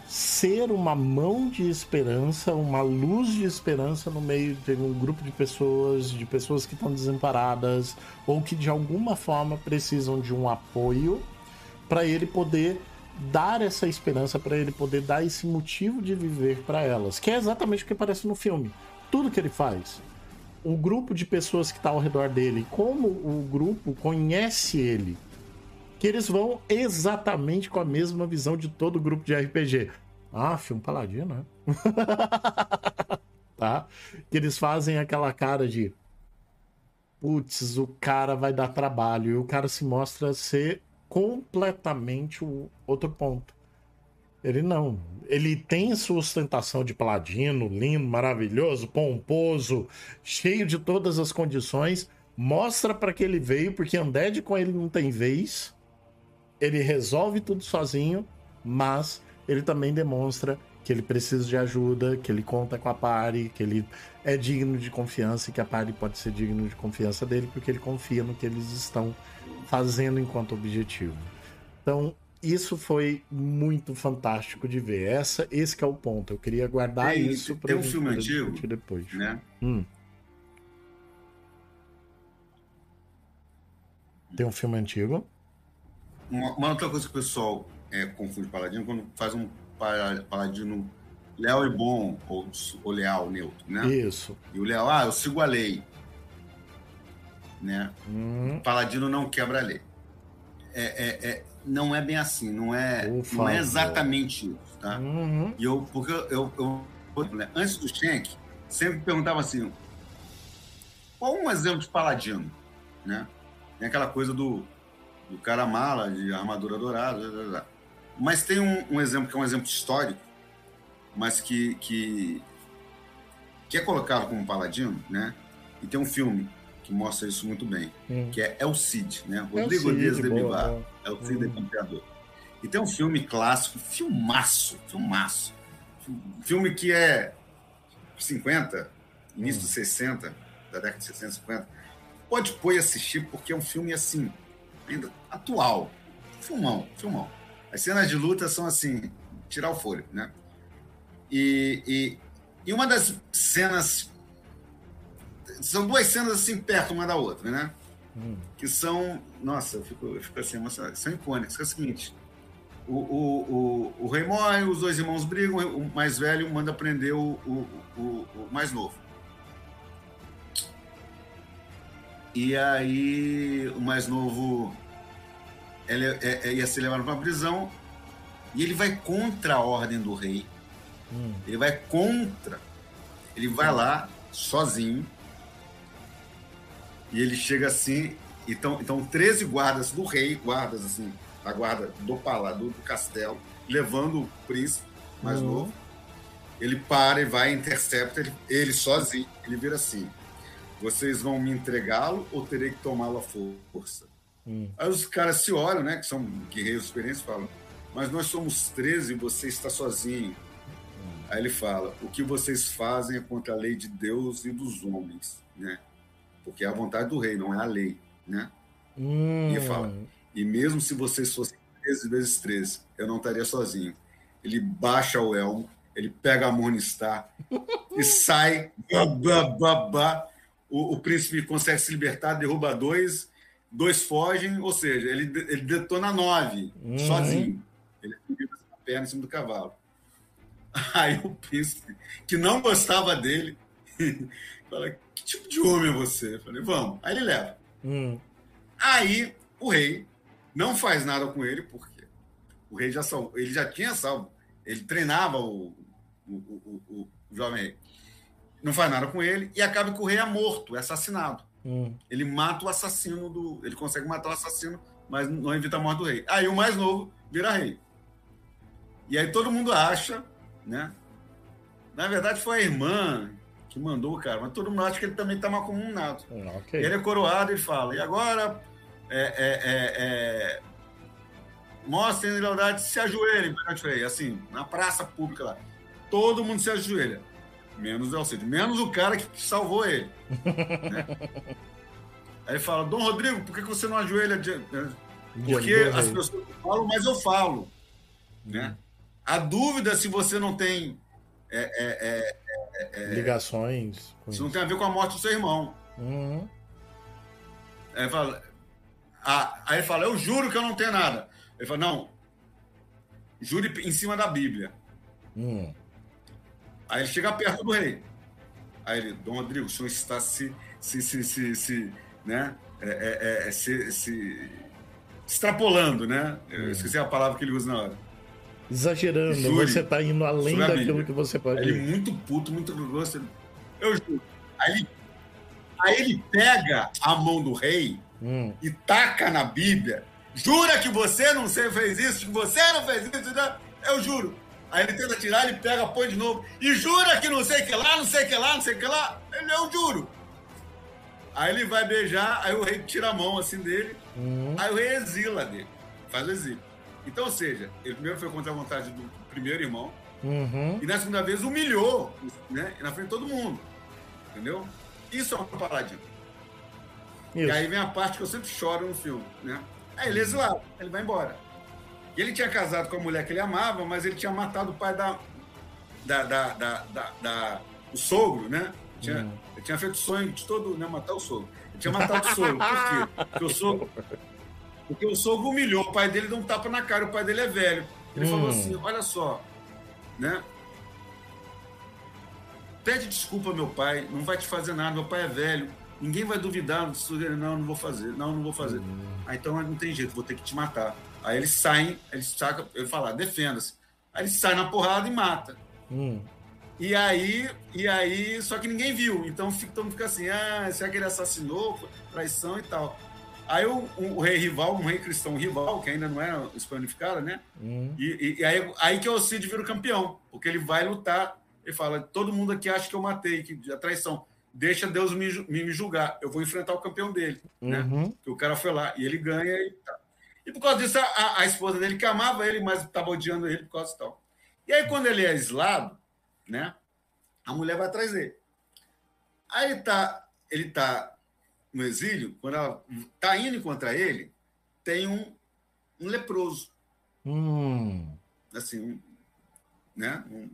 ser uma mão de esperança, uma luz de esperança no meio de um grupo de pessoas, de pessoas que estão desamparadas ou que de alguma forma precisam de um apoio para ele poder dar essa esperança, para ele poder dar esse motivo de viver para elas, que é exatamente o que aparece no filme. Tudo que ele faz. O grupo de pessoas que está ao redor dele, como o grupo conhece ele, que eles vão exatamente com a mesma visão de todo o grupo de RPG. Ah, filme paladino, né? tá? Que eles fazem aquela cara de putz, o cara vai dar trabalho e o cara se mostra ser completamente o outro ponto. Ele não. Ele tem sua ostentação de paladino, lindo, maravilhoso, pomposo, cheio de todas as condições. Mostra para que ele veio, porque Undead com ele não tem vez ele resolve tudo sozinho, mas ele também demonstra que ele precisa de ajuda, que ele conta com a Pari, que ele é digno de confiança e que a Pari pode ser digno de confiança dele porque ele confia no que eles estão fazendo enquanto objetivo. Então, isso foi muito fantástico de ver. Essa, esse é o ponto. Eu queria guardar tem, isso para um filme antigo depois. Né? Hum. Tem um filme antigo. Uma, uma, outra coisa que o pessoal é, confunde paladino quando faz um paladino leal e bom ou, ou leal, neutro, né? Isso. E o leal, ah, eu sigo a lei. Né? Hum. Paladino não quebra a lei. É, é, é, não é bem assim, não é, não é exatamente isso, tá? Uhum. E eu, porque eu, eu, eu né? antes do Schenck, sempre perguntava assim, qual um exemplo de paladino, né? Tem aquela coisa do do cara mala, de armadura dourada. Mas tem um, um, exemplo que é um exemplo histórico, mas que, que, que é colocado como paladino, né? E tem um filme que mostra isso muito bem, hum. que é El Cid, né? Rodrigo Dias de Bivar, El Cid hum. Campeador. E tem um filme clássico, filmaço, filmaço. Filme que é 50, início hum. dos 60, da década de 60, 50. Pode pôr e assistir, porque é um filme assim, ainda atual. Filmão, filmão. As cenas de luta são assim, tirar o fôlego, né? E, e, e uma das cenas. São duas cenas assim perto uma da outra, né? Hum. Que são. Nossa, eu fico, eu fico assim emocionado. São icônicas. É o seguinte: o, o, o, o rei morre, os dois irmãos brigam, o mais velho manda prender o, o, o, o mais novo. E aí o mais novo ele, é, é, ia ser levado para a prisão e ele vai contra a ordem do rei. Hum. Ele vai contra. Ele vai lá sozinho e ele chega assim. Então, então 13 guardas do rei, guardas assim, a guarda do palácio, do, do castelo, levando o príncipe mais hum. novo. Ele para e vai, intercepta ele, ele sozinho. Ele vira assim: vocês vão me entregá-lo ou terei que tomá-lo à força? Hum. Aí os caras se olham, né? Que são guerreiros experientes, falam: Mas nós somos 13 e você está sozinho. Hum. Aí ele fala: O que vocês fazem é contra a lei de Deus e dos homens, né? Porque é a vontade do rei, não é a lei, né? Hum. E fala: E mesmo se vocês fossem 13 vezes 13, eu não estaria sozinho. Ele baixa o elmo, ele pega a Morningstar e sai. Bah, o, o príncipe consegue se libertar, derruba dois, dois fogem, ou seja, ele, ele detona nove, uhum. sozinho. Ele fica a perna em cima do cavalo. Aí o príncipe, que não gostava dele, fala: Que tipo de homem é você? Eu falei: Vamos. Aí ele leva. Uhum. Aí o rei não faz nada com ele, porque o rei já salvou, ele já tinha salvo, ele treinava o, o, o, o, o jovem rei não faz nada com ele e acaba que o rei é morto, é assassinado. Hum. Ele mata o assassino do. Ele consegue matar o assassino, mas não evita a morte do rei. Aí o mais novo vira rei. E aí todo mundo acha, né? Na verdade foi a irmã que mandou o cara, mas todo mundo acha que ele também está macumunado. Hum, okay. Ele é coroado e fala: e agora é, é, é, mostrem lealdade, se ajoelhem perante o rei, assim, na praça pública lá. Todo mundo se ajoelha, menos o Alcide, menos o cara que salvou ele. né? Aí ele fala, Dom Rodrigo, por que você não ajoelha? Porque as pessoas falam, mas eu falo. Né? A dúvida é se você não tem é, é, é, ligações. Isso não tem a ver com a morte do seu irmão. Uhum. Aí, ele fala, aí ele fala, eu juro que eu não tenho nada. Ele fala, não, jure em cima da Bíblia. Hum. Aí ele chega perto do rei. Aí ele, Dom Rodrigo, o senhor está se, se, se, se, se né? É, é, se, se, extrapolando, né? Eu hum. esqueci a palavra que ele usa na hora. Exagerando, Jure, você está indo além daquilo que você pode. Ele muito puto, muito grosso. Eu juro. Aí ele, aí ele pega a mão do rei hum. e taca na Bíblia. Jura que você não fez isso, que você não fez isso, né? eu juro. Aí ele tenta tirar, ele pega, põe de novo. E jura que não sei o que lá, não sei o que lá, não sei o que lá. Ele, eu juro. Aí ele vai beijar, aí o rei tira a mão assim dele. Uhum. Aí o rei exila dele, faz o exílio. Então, ou seja, ele primeiro foi contra a vontade do primeiro irmão. Uhum. E na segunda vez humilhou, né? Na frente de todo mundo. Entendeu? Isso é um paladino. Isso. E aí vem a parte que eu sempre choro no filme, né? Aí ele é exilado, ele vai embora. E ele tinha casado com a mulher que ele amava, mas ele tinha matado o pai da. da, da, da, da, da o sogro, né? Tinha, uhum. Ele tinha feito sonho de todo, né? Matar o sogro. Ele tinha matado o sogro. Por quê? Porque o sogro. Porque o sogro humilhou o pai dele, deu um tapa na cara, o pai dele é velho. Ele falou hum. assim: olha só, né? Pede desculpa, meu pai, não vai te fazer nada, meu pai é velho, ninguém vai duvidar disso. Não, não vou fazer, não, não vou fazer. Hum. Ah, então não tem jeito, vou ter que te matar. Aí eles saem, eles sacam, ele fala, defenda-se. Aí ele sai na porrada e mata. Hum. E aí, e aí, só que ninguém viu. Então fica, todo mundo fica assim, ah, será que ele assassinou, traição e tal. Aí o, o, rei rival, um rei cristão rival, que ainda não era hispanificado, né? Hum. E, e, aí, aí que o Cid vira o campeão, porque ele vai lutar. Ele fala: todo mundo aqui acha que eu matei, que a traição. Deixa Deus me, me, julgar. Eu vou enfrentar o campeão dele, né? uhum. né? Que o cara foi lá e ele ganha e tá. E por causa disso, a, a esposa dele que amava ele, mas estava odiando ele por causa disso tal. E aí, quando ele é exilado, né? A mulher vai atrás dele. Aí ele tá, ele tá no exílio, quando ela está indo contra ele, tem um, um leproso. Hum. Assim, um, né? Um...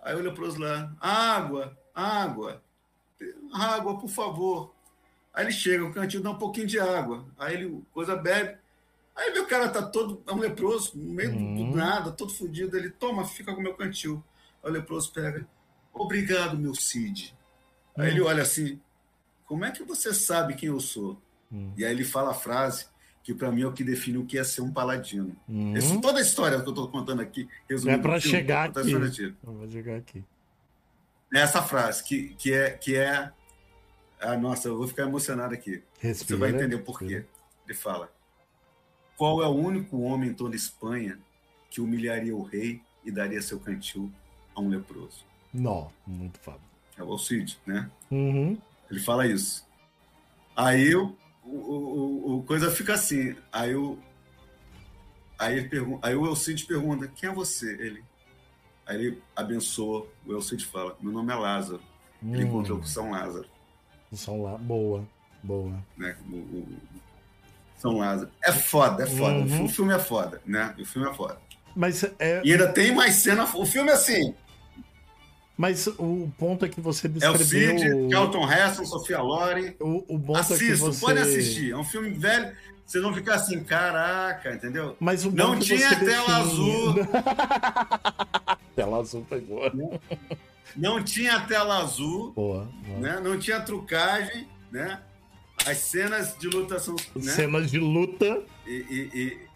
Aí o leproso lá, água, água, água, por favor. Aí ele chega, o cantinho dá um pouquinho de água. Aí ele, coisa bebe. Aí vê o cara tá todo, é um leproso, no meio hum. do nada, todo fodido. Ele, toma, fica com o meu cantil. Aí o leproso pega, obrigado, meu Cid. Aí hum. ele olha assim, como é que você sabe quem eu sou? Hum. E aí ele fala a frase que para mim é o que define o que é ser um paladino. Hum. Esse, toda a história que eu estou contando aqui, resumindo. É para chegar aqui. Vou chegar aqui. Essa frase que, que é que é ah, nossa, eu vou ficar emocionado aqui. Respira, Você vai entender o porquê. Ele fala: Qual é o único homem em toda Espanha que humilharia o rei e daria seu cantil a um leproso? Não, muito fácil. É o Cid, né? Uhum. Ele fala isso. Aí o, o, o coisa fica assim. Aí o, aí, ele pergunta, aí o Elcide pergunta: quem é você? Ele. Aí ele abençoa. O Elcide fala: meu nome é Lázaro. Hum. Ele encontrou com São Lázaro. São Lá, boa, boa. Né? O, o, São Lázaro. É foda, é foda. Uhum. O filme é foda, né? O filme é foda. Mas é... E ainda tem mais cena. O filme é assim. Mas o ponto é que você descreveu... É o Cid, Kelton Heston, Sofia Loren. O, o ponto Assista, é que você... pode assistir. É um filme velho. Vocês vão ficar assim, caraca, entendeu? Mas o Não tinha tela azul. tela azul foi boa. Não tinha tela azul. Boa, boa. Né? Não tinha trucagem, né? As cenas de luta são. Né? Cenas de luta. E, e, e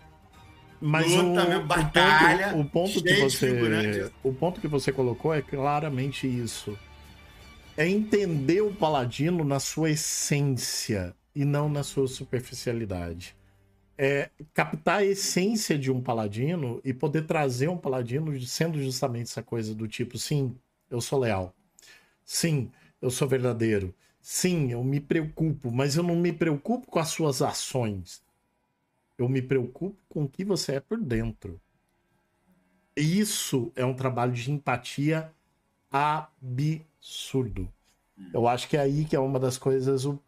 mas Luta, o, batalha, o ponto, o ponto que você o ponto que você colocou é claramente isso. É entender o paladino na sua essência e não na sua superficialidade. É captar a essência de um paladino e poder trazer um paladino sendo justamente essa coisa do tipo, sim, eu sou leal. Sim, eu sou verdadeiro. Sim, eu me preocupo, mas eu não me preocupo com as suas ações. Eu me preocupo com o que você é por dentro. Isso é um trabalho de empatia absurdo. Eu acho que é aí que é uma das coisas. O,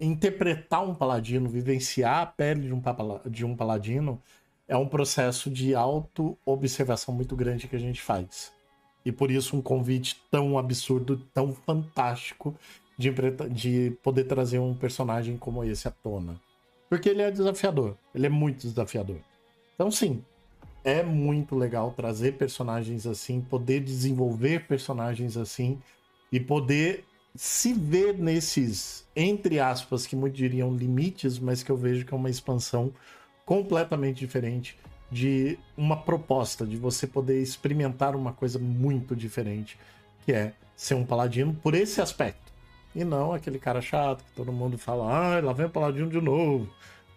interpretar um paladino, vivenciar a pele de um, de um paladino, é um processo de auto-observação muito grande que a gente faz. E por isso um convite tão absurdo, tão fantástico de, de poder trazer um personagem como esse à tona. Porque ele é desafiador, ele é muito desafiador. Então, sim, é muito legal trazer personagens assim, poder desenvolver personagens assim e poder se ver nesses, entre aspas, que muitos diriam limites, mas que eu vejo que é uma expansão completamente diferente de uma proposta, de você poder experimentar uma coisa muito diferente, que é ser um paladino por esse aspecto. E não aquele cara chato que todo mundo fala, ah, lá vem o paladino de novo.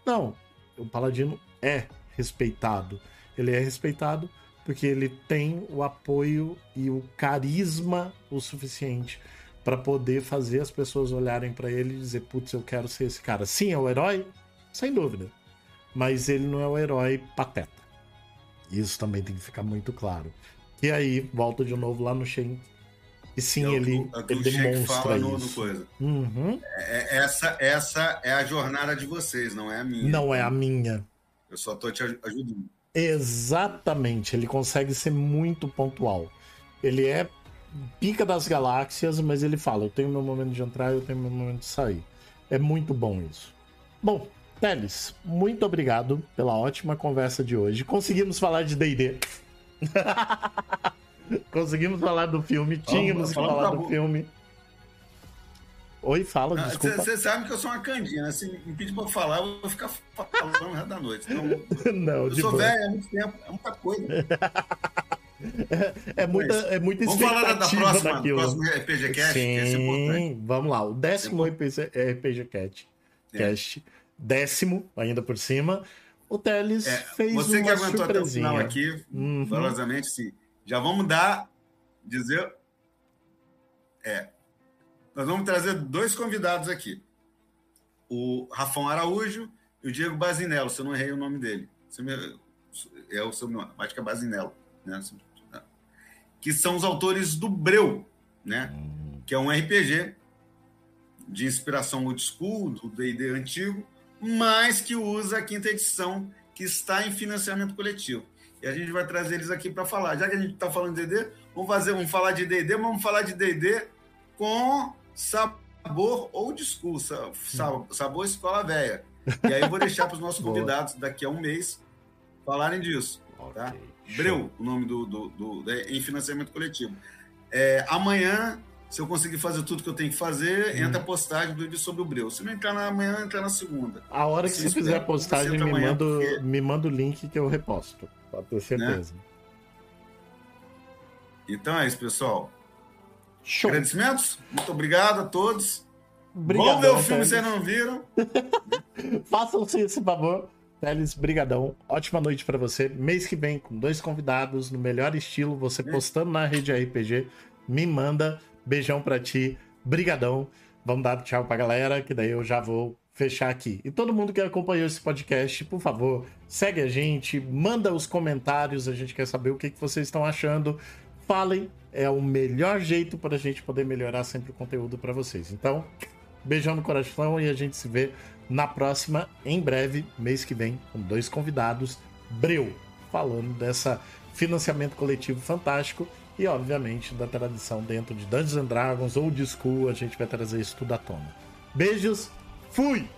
Não, o paladino é respeitado. Ele é respeitado porque ele tem o apoio e o carisma o suficiente para poder fazer as pessoas olharem para ele e dizer, putz, eu quero ser esse cara. Sim, é o herói, sem dúvida. Mas ele não é o herói pateta. Isso também tem que ficar muito claro. E aí, volta de novo lá no Shen. E sim, é ele, é ele demonstra no, isso. No coisa. Uhum. É, é, essa, essa é a jornada de vocês, não é a minha. Não é a minha. Eu só tô te ajudando. Exatamente. Ele consegue ser muito pontual. Ele é pica das galáxias, mas ele fala: eu tenho meu momento de entrar, eu tenho meu momento de sair. É muito bom isso. Bom, Teles, muito obrigado pela ótima conversa de hoje. Conseguimos falar de DD. Conseguimos falar do filme, tínhamos que falar do filme. Oi, fala, ah, desculpa. Você sabe que eu sou uma candinha, né? Se me pedir pra falar, eu vou ficar falando o resto da noite. Então, Não, eu sou boa. velho há muito tempo, é muita coisa. É, é, muita, é muita Vamos falar da próxima, daquilo. próximo RPG Cast, Sim, vamos lá. O décimo é RPG Cast. É. Cast décimo, ainda por cima. O Teles é, fez você uma que aguentou até o final aqui, uhum. valorosamente, sim. Já vamos dar, dizer... É, nós vamos trazer dois convidados aqui. O Rafão Araújo e o Diego Basinello, se eu não errei o nome dele. É o seu nome, acho que é Basinello. Né? Que são os autores do Breu, né? Que é um RPG de inspiração old school, do D&D antigo, mas que usa a quinta edição, que está em financiamento coletivo. E a gente vai trazer eles aqui para falar. Já que a gente está falando de D&D, vamos, fazer, vamos falar de D&D, mas vamos falar de D&D com sabor old school, sabor escola velha. E aí eu vou deixar para os nossos convidados daqui a um mês falarem disso. Tá? Breu, o nome do, do, do, do, em financiamento coletivo. É, amanhã se eu conseguir fazer tudo que eu tenho que fazer, hum. entra a postagem do vídeo sobre o Breu. Se não entrar na manhã, entra na segunda. A hora que Se você fizer a postagem, me, manda, porque... me manda o link que eu reposto. Pode ter certeza. Né? Então é isso, pessoal. Show. Agradecimentos. Muito obrigado a todos. Obrigadão, Vamos ver o filme se vocês não viram. Façam-se esse favor. Teles, brigadão. Ótima noite para você. Mês que vem, com dois convidados, no melhor estilo, você postando na rede RPG, me manda Beijão pra ti. Brigadão. Vamos dar tchau pra galera, que daí eu já vou fechar aqui. E todo mundo que acompanhou esse podcast, por favor, segue a gente, manda os comentários, a gente quer saber o que, que vocês estão achando. Falem, é o melhor jeito para a gente poder melhorar sempre o conteúdo para vocês. Então, beijão no coração e a gente se vê na próxima, em breve, mês que vem, com dois convidados. Breu, falando dessa financiamento coletivo fantástico e, obviamente, da tradição dentro de Dungeons and Dragons ou de School, a gente vai trazer isso tudo à tona. Beijos, fui!